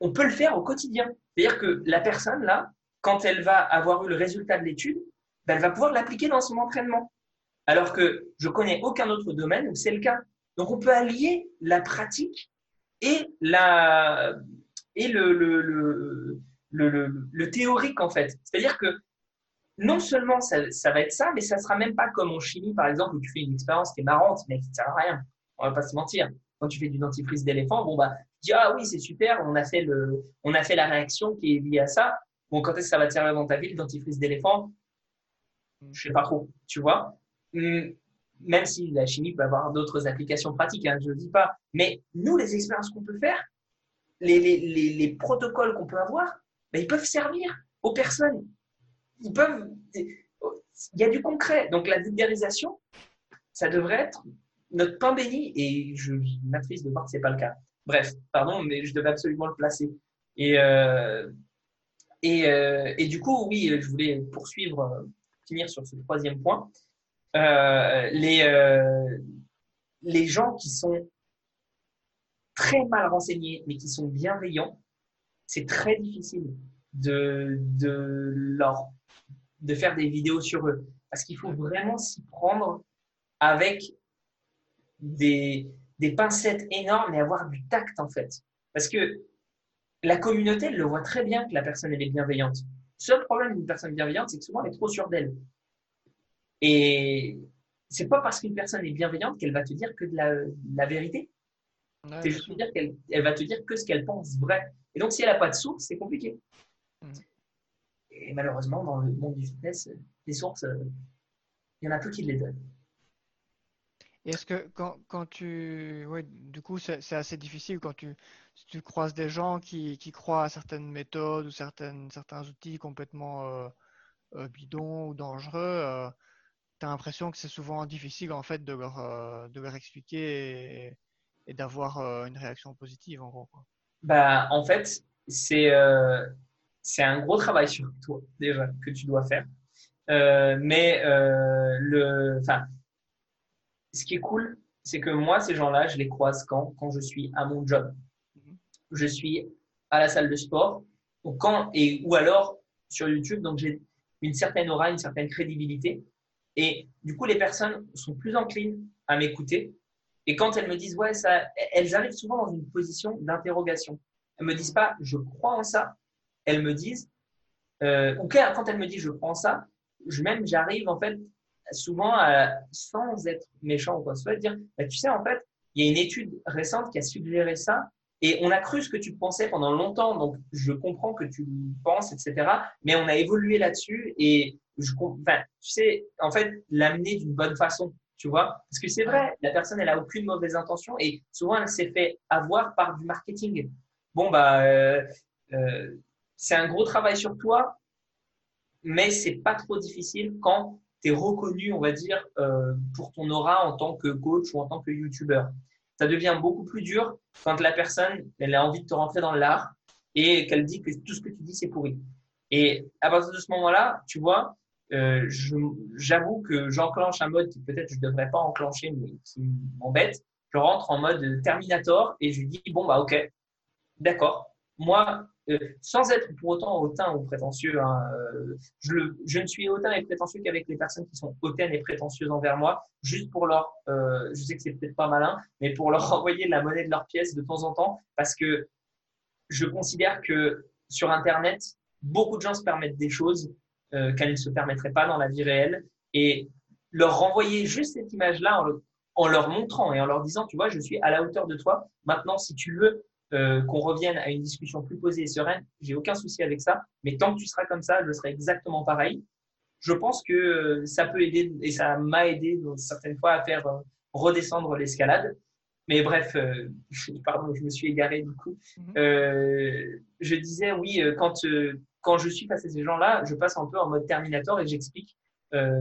on peut le faire au quotidien. C'est-à-dire que la personne, là, quand elle va avoir eu le résultat de l'étude, ben, elle va pouvoir l'appliquer dans son entraînement. Alors que je connais aucun autre domaine où c'est le cas. Donc, on peut allier la pratique et, la, et le, le, le, théorique, en fait. C'est-à-dire que non seulement ça, ça, va être ça, mais ça sera même pas comme en chimie, par exemple, où tu fais une expérience qui est marrante, mais qui ne sert à rien. On va pas se mentir. Quand tu fais du dentifrice d'éléphant, bon, bah, dis, ah oui, c'est super, on a, fait le, on a fait la réaction qui est liée à ça. Bon, quand est-ce que ça va te servir dans ta vie, le dentifrice d'éléphant Je sais pas trop, tu vois. Hum, même si la chimie peut avoir d'autres applications pratiques, hein, je ne dis pas. Mais nous, les expériences qu'on peut faire, les, les, les, les protocoles qu'on peut avoir, ben, ils peuvent servir aux personnes ils peuvent. Il y a du concret. Donc la vulgarisation, ça devrait être notre pain béni. Et je m'attriste de voir que ce n'est pas le cas. Bref, pardon, mais je devais absolument le placer. Et, euh, et, euh, et, du coup, oui, je voulais poursuivre, finir sur ce troisième point. Euh, les, les gens qui sont très mal renseignés, mais qui sont bienveillants, c'est très difficile de, de leur de faire des vidéos sur eux. Parce qu'il faut vraiment s'y prendre avec des, des pincettes énormes et avoir du tact, en fait. Parce que la communauté, elle le voit très bien que la personne, elle est bienveillante. Le seul problème d'une personne bienveillante, c'est que souvent, elle est trop sûre d'elle. Et c'est pas parce qu'une personne est bienveillante qu'elle va te dire que de la, vérité. c'est juste dire qu'elle elle va te dire que ce qu'elle pense vrai. Et donc, si elle n'a pas de source, c'est compliqué. Mm. Et malheureusement, dans le monde du fitness, les sources, euh, il y en a peu qui les donnent. Est-ce que quand, quand tu. Oui, du coup, c'est assez difficile quand tu, tu croises des gens qui, qui, croient à certaines méthodes ou certaines, certains outils complètement euh, euh, bidons ou dangereux. tu as l'impression que c'est souvent difficile en fait de leur, de leur expliquer et, d'avoir une réaction positive en gros. Bah, en fait, c'est c'est un gros travail sur toi déjà que tu dois faire. Euh, mais euh, le, enfin, ce qui est cool, c'est que moi, ces gens-là, je les croise quand? Quand je suis à mon job. Je suis à la salle de sport, ou, quand, et, ou alors sur YouTube, donc j'ai une certaine aura, une certaine crédibilité. Et du coup, les personnes sont plus enclines à m'écouter. Et quand elles me disent, ouais, ça, elles arrivent souvent dans une position d'interrogation. Elles me disent pas, je crois en ça, elles me disent, euh, ou quand elles me disent je prends ça, je, même j'arrive en fait souvent à, sans être méchant ou quoi soit, dire, bah, tu sais, en fait, il y a une étude récente qui a suggéré ça et on a cru ce que tu pensais pendant longtemps, donc je comprends que tu penses, etc. Mais on a évolué là-dessus et je, enfin, tu sais, en fait, l'amener d'une bonne façon, tu vois, parce que c'est vrai, la personne, elle a aucune mauvaise intention et souvent elle s'est fait avoir par du marketing. Bon bah, euh, euh, c'est un gros travail sur toi, mais c'est pas trop difficile quand reconnu, on va dire, euh, pour ton aura en tant que coach ou en tant que youtubeur. Ça devient beaucoup plus dur quand la personne, elle a envie de te rentrer dans l'art et qu'elle dit que tout ce que tu dis, c'est pourri. Et à partir de ce moment-là, tu vois, euh, j'avoue que j'enclenche un mode qui peut-être je devrais pas enclencher, mais qui m'embête. Je rentre en mode Terminator et je dis, bon, bah, ok, d'accord. Moi, sans être pour autant hautain ou prétentieux. Hein, euh, je, ne suis hautain et prétentieux qu'avec les personnes qui sont hautaines et prétentieuses envers moi, juste pour leur, euh, je sais que c'est peut-être pas malin, mais pour leur envoyer la monnaie de leur pièce de temps en temps, parce que je considère que sur Internet, beaucoup de gens se permettent des choses euh, qu'elles ne se permettraient pas dans la vie réelle, et leur renvoyer juste cette image-là en, en leur montrant et en leur disant, tu vois, je suis à la hauteur de toi. Maintenant, si tu veux euh, qu'on revienne à une discussion plus posée et sereine, j'ai aucun souci avec ça. Mais tant que tu seras comme ça, je serai exactement pareil. Je pense que euh, ça peut aider et ça m'a aidé certaines fois à faire euh, redescendre l'escalade. Mais bref, pardon, je me suis égaré du coup. Mhm. je disais oui, quand quand je suis face à ces gens-là, je passe un peu en mode Terminator et j'explique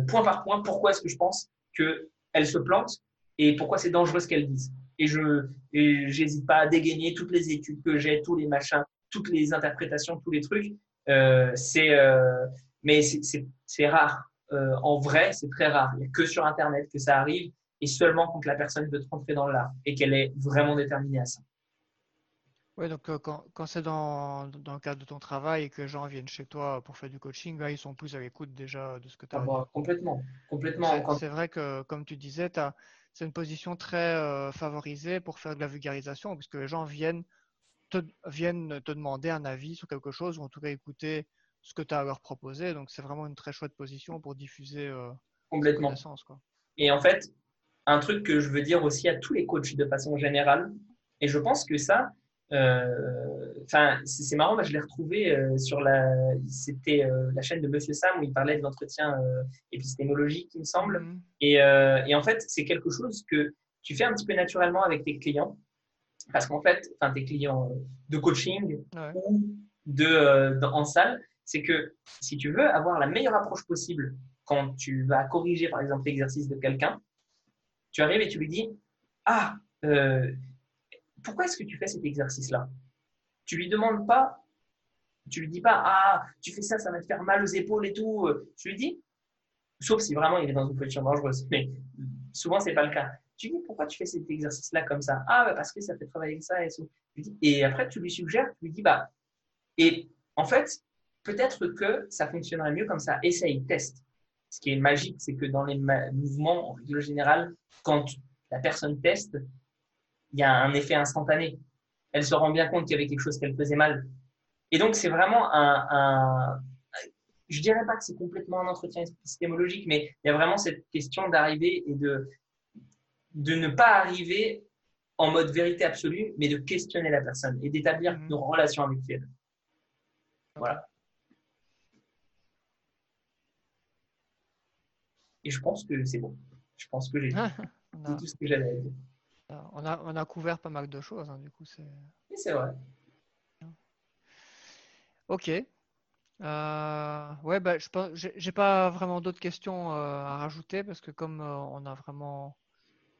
point par point pourquoi est-ce que je pense que elles se plantent et pourquoi c'est dangereux ce qu'elles disent. Et je n'hésite pas à dégainer toutes les études que j'ai, tous les machins, toutes les interprétations, tous les trucs. Euh, c'est, euh, mais c'est rare. Euh, en vrai, c'est très rare. Il n'y a que sur Internet que ça arrive et seulement quand la personne veut rentrer dans l'art et qu'elle est vraiment déterminée à ça. Oui, donc quand, quand c'est dans, dans, le cadre de ton travail et que les gens viennent chez toi pour faire du coaching, là, ils sont plus à l'écoute déjà de ce que tu as ah bah, Complètement. complètement. C'est vrai que, comme tu disais, c'est une position très favorisée pour faire de la vulgarisation, puisque les gens viennent te, viennent te demander un avis sur quelque chose ou en tout cas écouter ce que tu as à leur proposer. Donc, c'est vraiment une très chouette position pour diffuser euh, complètement. Quoi. Et en fait, un truc que je veux dire aussi à tous les coachs de façon générale, et je pense que ça, euh, enfin, c'est marrant, je l'ai retrouvé euh, sur la, c'était euh, la chaîne de Monsieur Sam où il parlait de l'entretien épistémologique, il me semble. Mm-hmm. Et, et, en fait, c'est quelque chose que tu fais un petit peu naturellement avec tes clients. Parce qu'en fait, enfin, tes clients de coaching ou de, euh, en salle, c'est que si tu veux avoir la meilleure approche possible quand tu vas corriger, par exemple, l'exercice de quelqu'un, tu arrives et tu lui dis Ah, euh, pourquoi est-ce que tu fais cet exercice-là? Tu lui demandes pas, tu lui dis pas Ah, tu fais ça, ça va te faire mal aux épaules et tout. Tu lui dis, sauf si vraiment il est dans une position dangereuse, mais souvent c'est pas le cas. Tu dis pourquoi tu fais cet exercice-là comme ça? Ah, bah, parce que ça fait travailler ça et ça. Et après, tu lui suggères, tu lui dis Bah, et en fait, peut-être que ça fonctionnerait mieux comme ça. Essaye, teste. Ce qui est magique, c'est que dans les mouvements, en règle générale, quand la personne teste, il y a un effet instantané. Elle se rend bien compte qu'il y avait quelque chose qu'elle faisait mal. Et donc, c'est vraiment un, un, je dirais pas que c'est complètement un entretien épistémologique, mais il y a vraiment cette question d'arriver et de, de ne pas arriver en mode vérité absolue, mais de questionner la personne et d'établir mhm. une relation avec elle. Voilà. Et je pense que c'est bon. Je pense que j'ai dit tout ce que j'avais à dire. On a, on a couvert pas mal de choses, hein, du coup. C'est... Oui, c'est vrai. Ok. Euh, ouais, bah, je pense, j'ai, pas vraiment d'autres questions euh, à rajouter parce que comme euh, on a vraiment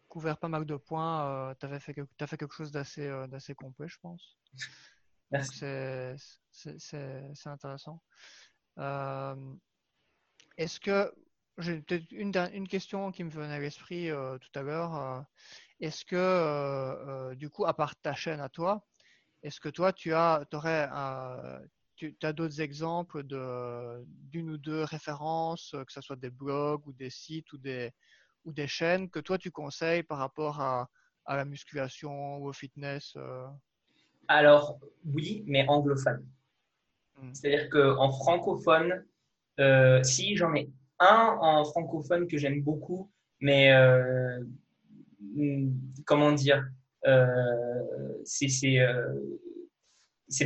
couvert pas mal de points, tu as fait, fait quelque chose d'assez, d'assez complet, je pense. c'est, c'est intéressant. Est-ce que j'ai peut-être une, une, question qui me venait à l'esprit euh, tout à l'heure. Euh, est-ce que, du coup, à part ta chaîne à toi, est-ce que toi, tu as, aurais, tu as d'autres exemples d'une ou deux références, que ce soit des blogs ou des sites ou des, ou des chaînes que toi, tu conseilles par rapport à, à la musculation ou au fitness alors, oui, mais anglophone. Hmm. C'est-à-dire qu'en francophone, euh, si j'en ai un en francophone que j'aime beaucoup, mais euh, comment dire, euh, c'est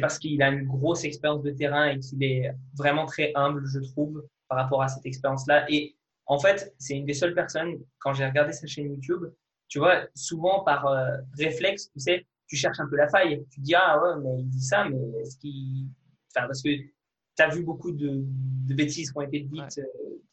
parce qu'il a une grosse expérience de terrain et qu'il est vraiment très humble, je trouve, par rapport à cette expérience-là. Et en fait, c'est une des seules personnes, quand j'ai regardé sa chaîne YouTube, tu vois, souvent par réflexe, tu sais, tu cherches un peu la faille. Tu dis, ah ouais, mais il dit ça, mais est-ce qu'il. Enfin, parce que tu as vu beaucoup de, de, bêtises qui ont été dites euh,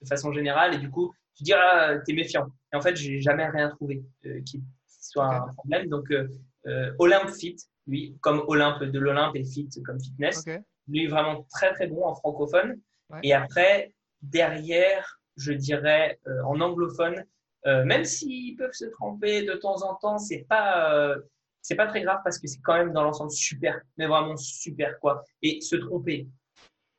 de façon générale, et du coup, tu dis, ah, t'es méfiant. Et en fait, j'ai jamais rien trouvé euh, qui soit un problème. Donc, euh, euh, Olympe Fit, lui, comme Olympe de l'Olympe et Fit comme fitness, lui, vraiment très, très bon en francophone. Et après, derrière, je dirais en anglophone, même s'ils peuvent se tromper de temps en temps, c'est pas c'est pas très grave parce que c'est quand même dans l'ensemble super, mais vraiment super quoi. Et se tromper,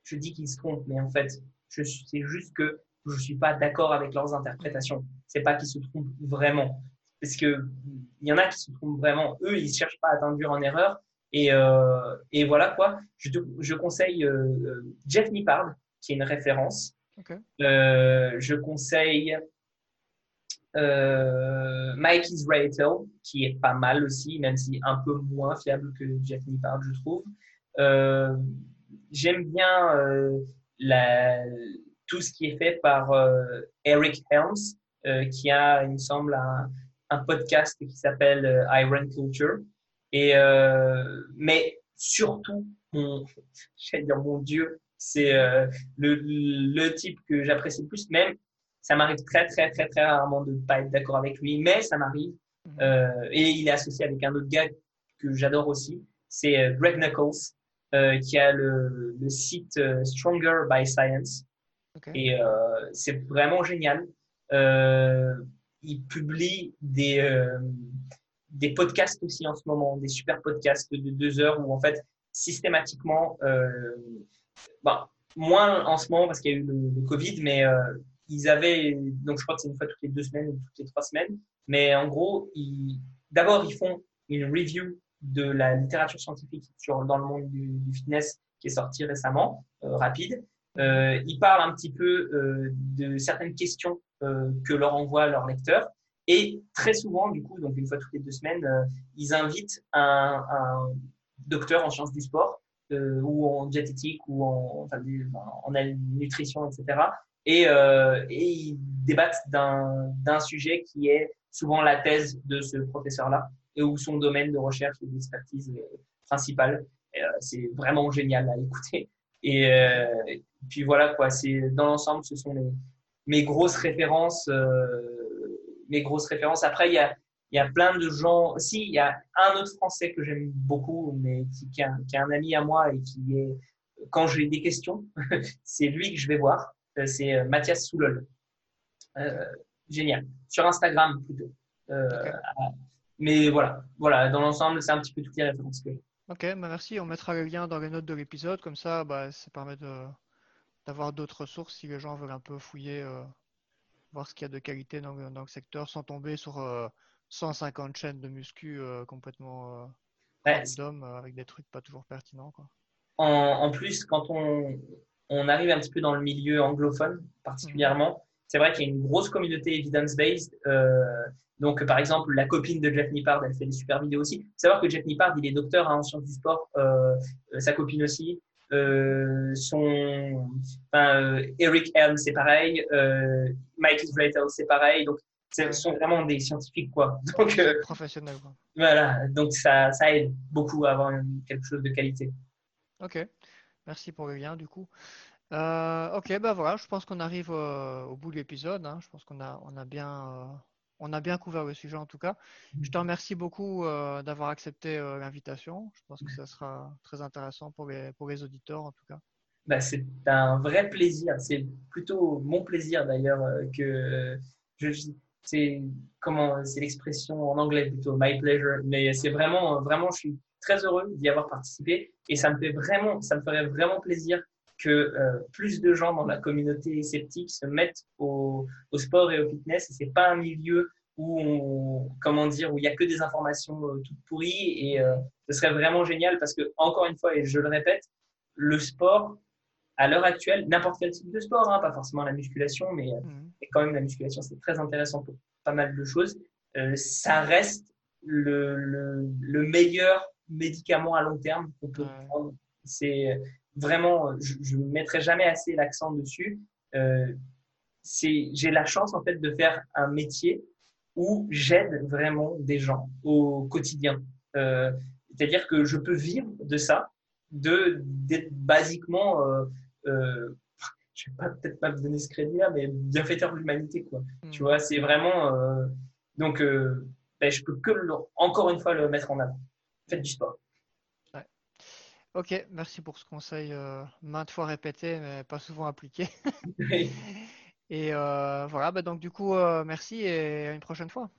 je dis qu'ils se trompent, mais en fait, c'est juste que je suis pas d'accord avec leurs interprétations. C'est pas qu'ils se trompent vraiment, parce que il y en a qui se trompent vraiment. Eux, ils cherchent pas à t'induire en erreur. Et, euh, et voilà quoi. Je, je conseille euh, Jeff Nippard, qui est une référence. Euh, je conseille euh, Mike Israel, qui est pas mal aussi, même si un peu moins fiable que Jeff Nippard, je trouve. Euh, J'aime bien euh, la, tout ce qui est fait par euh, Eric Helms, euh, qui a, il me semble, un, un podcast qui s'appelle euh, Iron Culture. Et, mais surtout, mon, dire mon Dieu, c'est le, le type que j'apprécie le plus, même Ça m'arrive très, très, très, très rarement de ne pas être d'accord avec lui, mais ça m'arrive. Mhm. Euh, et il est associé avec un autre gars que j'adore aussi, c'est euh, Greg Knuckles, euh, qui a le, le site euh, Stronger by Science. Et euh, c'est vraiment génial. il publie des, des podcasts aussi en ce moment, des super podcasts de deux heures où en fait, systématiquement, bah, moins en ce moment parce qu'il y a eu le, Covid, mais ils avaient, donc je crois que c'est une fois toutes les deux semaines ou toutes les trois semaines, mais en gros, d'abord, ils font une review de la littérature scientifique sur, dans le monde du, du fitness qui est sorti récemment, euh, rapide. Euh, ils parlent un petit peu euh, de certaines questions euh, que leur envoient leurs lecteurs. Et très souvent, du coup, donc une fois toutes les deux semaines, euh, ils invitent un, un, docteur en sciences du sport ou en diététique ou en, enfin, en, en nutrition, etc. Et, et ils débattent d'un sujet qui est souvent la thèse de ce professeur-là et où son domaine de recherche et d'expertise principal. Euh, c'est vraiment génial à écouter. Et, euh, puis voilà quoi, c'est dans l'ensemble, ce sont mes, mes grosses références. Euh, mes grosses références. Après, il y a, il y a plein de gens. Si, il y a un autre Français que j'aime beaucoup, mais qui, qui, est un, qui, est un, ami à moi et qui est, quand j'ai des questions, c'est lui que je vais voir. C'est Mathias Soulol. Euh, génial. Sur Instagram plutôt. Euh, mais voilà, voilà, dans l'ensemble, c'est un petit peu toutes les références que j'ai. Ok, bah merci. On mettra le lien dans les notes de l'épisode, comme ça, bah, ça permet d'avoir d'autres sources si les gens veulent un peu fouiller, euh, voir ce qu'il y a de qualité dans, dans, le secteur, sans tomber sur 150 euh, chaînes de muscu euh, complètement ouais, random, avec des trucs pas toujours pertinents. Quoi. En, en, plus, quand on, on, arrive un petit peu dans le milieu anglophone, particulièrement, mmh. C'est vrai qu'il y a une grosse communauté evidence-based. Donc, par exemple, la copine de Jeff Nippard, elle fait des super vidéos aussi. Faut savoir que Jeff Nippard, il est docteur hein, en sciences du sport. Euh, euh sa copine aussi. Euh, son, enfin, euh, Eric Helm, c'est pareil. Euh, Mike Israel, c'est pareil. Donc, ce sont vraiment des scientifiques, quoi. Donc, euh, professionnels, quoi. Voilà. Donc, ça, ça aide beaucoup à avoir quelque chose de qualité. Ok. Merci pour le lien, du coup. Euh, ok, bah voilà, je pense qu'on arrive au bout de l'épisode. Hein. Je pense qu'on a, on a bien, on a bien couvert le sujet en tout cas. Je te remercie beaucoup euh, d'avoir accepté euh, l'invitation. Je pense que ça sera très intéressant pour les, pour les auditeurs en tout cas. Bah, c'est un vrai plaisir. C'est plutôt mon plaisir d'ailleurs euh, que je, c'est comment c'est l'expression en anglais plutôt my pleasure. Mais c'est vraiment vraiment je suis très heureux d'y avoir participé et ça me fait vraiment ça me ferait vraiment plaisir que euh, plus de gens dans la communauté sceptique se mettent au, au sport et au fitness. Et c'est pas un milieu où on, comment dire, où il y a que des informations euh, toutes pourries. Et euh, ce serait vraiment génial parce que encore une fois, et je le répète, le sport à l'heure actuelle, n'importe quel type de sport, hein, pas forcément la musculation, mais, mmh. quand même la musculation, c'est très intéressant pour pas mal de choses. ça reste le, le, le, meilleur médicament à long terme qu'on peut prendre. C'est vraiment, je ne mettrai jamais assez l'accent dessus. Euh, j'ai la chance en fait de faire un métier où j'aide vraiment des gens au quotidien. Euh, C'est-à-dire que je peux vivre de ça, de d'être basiquement, euh, euh, je vais pas peut-être pas me donner ce crédit-là, mais bienfaiteur de l'humanité, quoi. Mm. Tu vois, c'est vraiment euh, donc euh, ben, je peux que le, encore une fois le mettre en avant. Faites du sport. Ok, merci pour ce conseil euh, maintes fois répété, mais pas souvent appliqué. et euh, voilà, bah donc du coup, euh, merci et à une prochaine fois.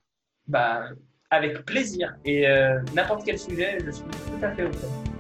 Bah, avec plaisir. Et n'importe quel sujet, je suis tout à fait ouvert.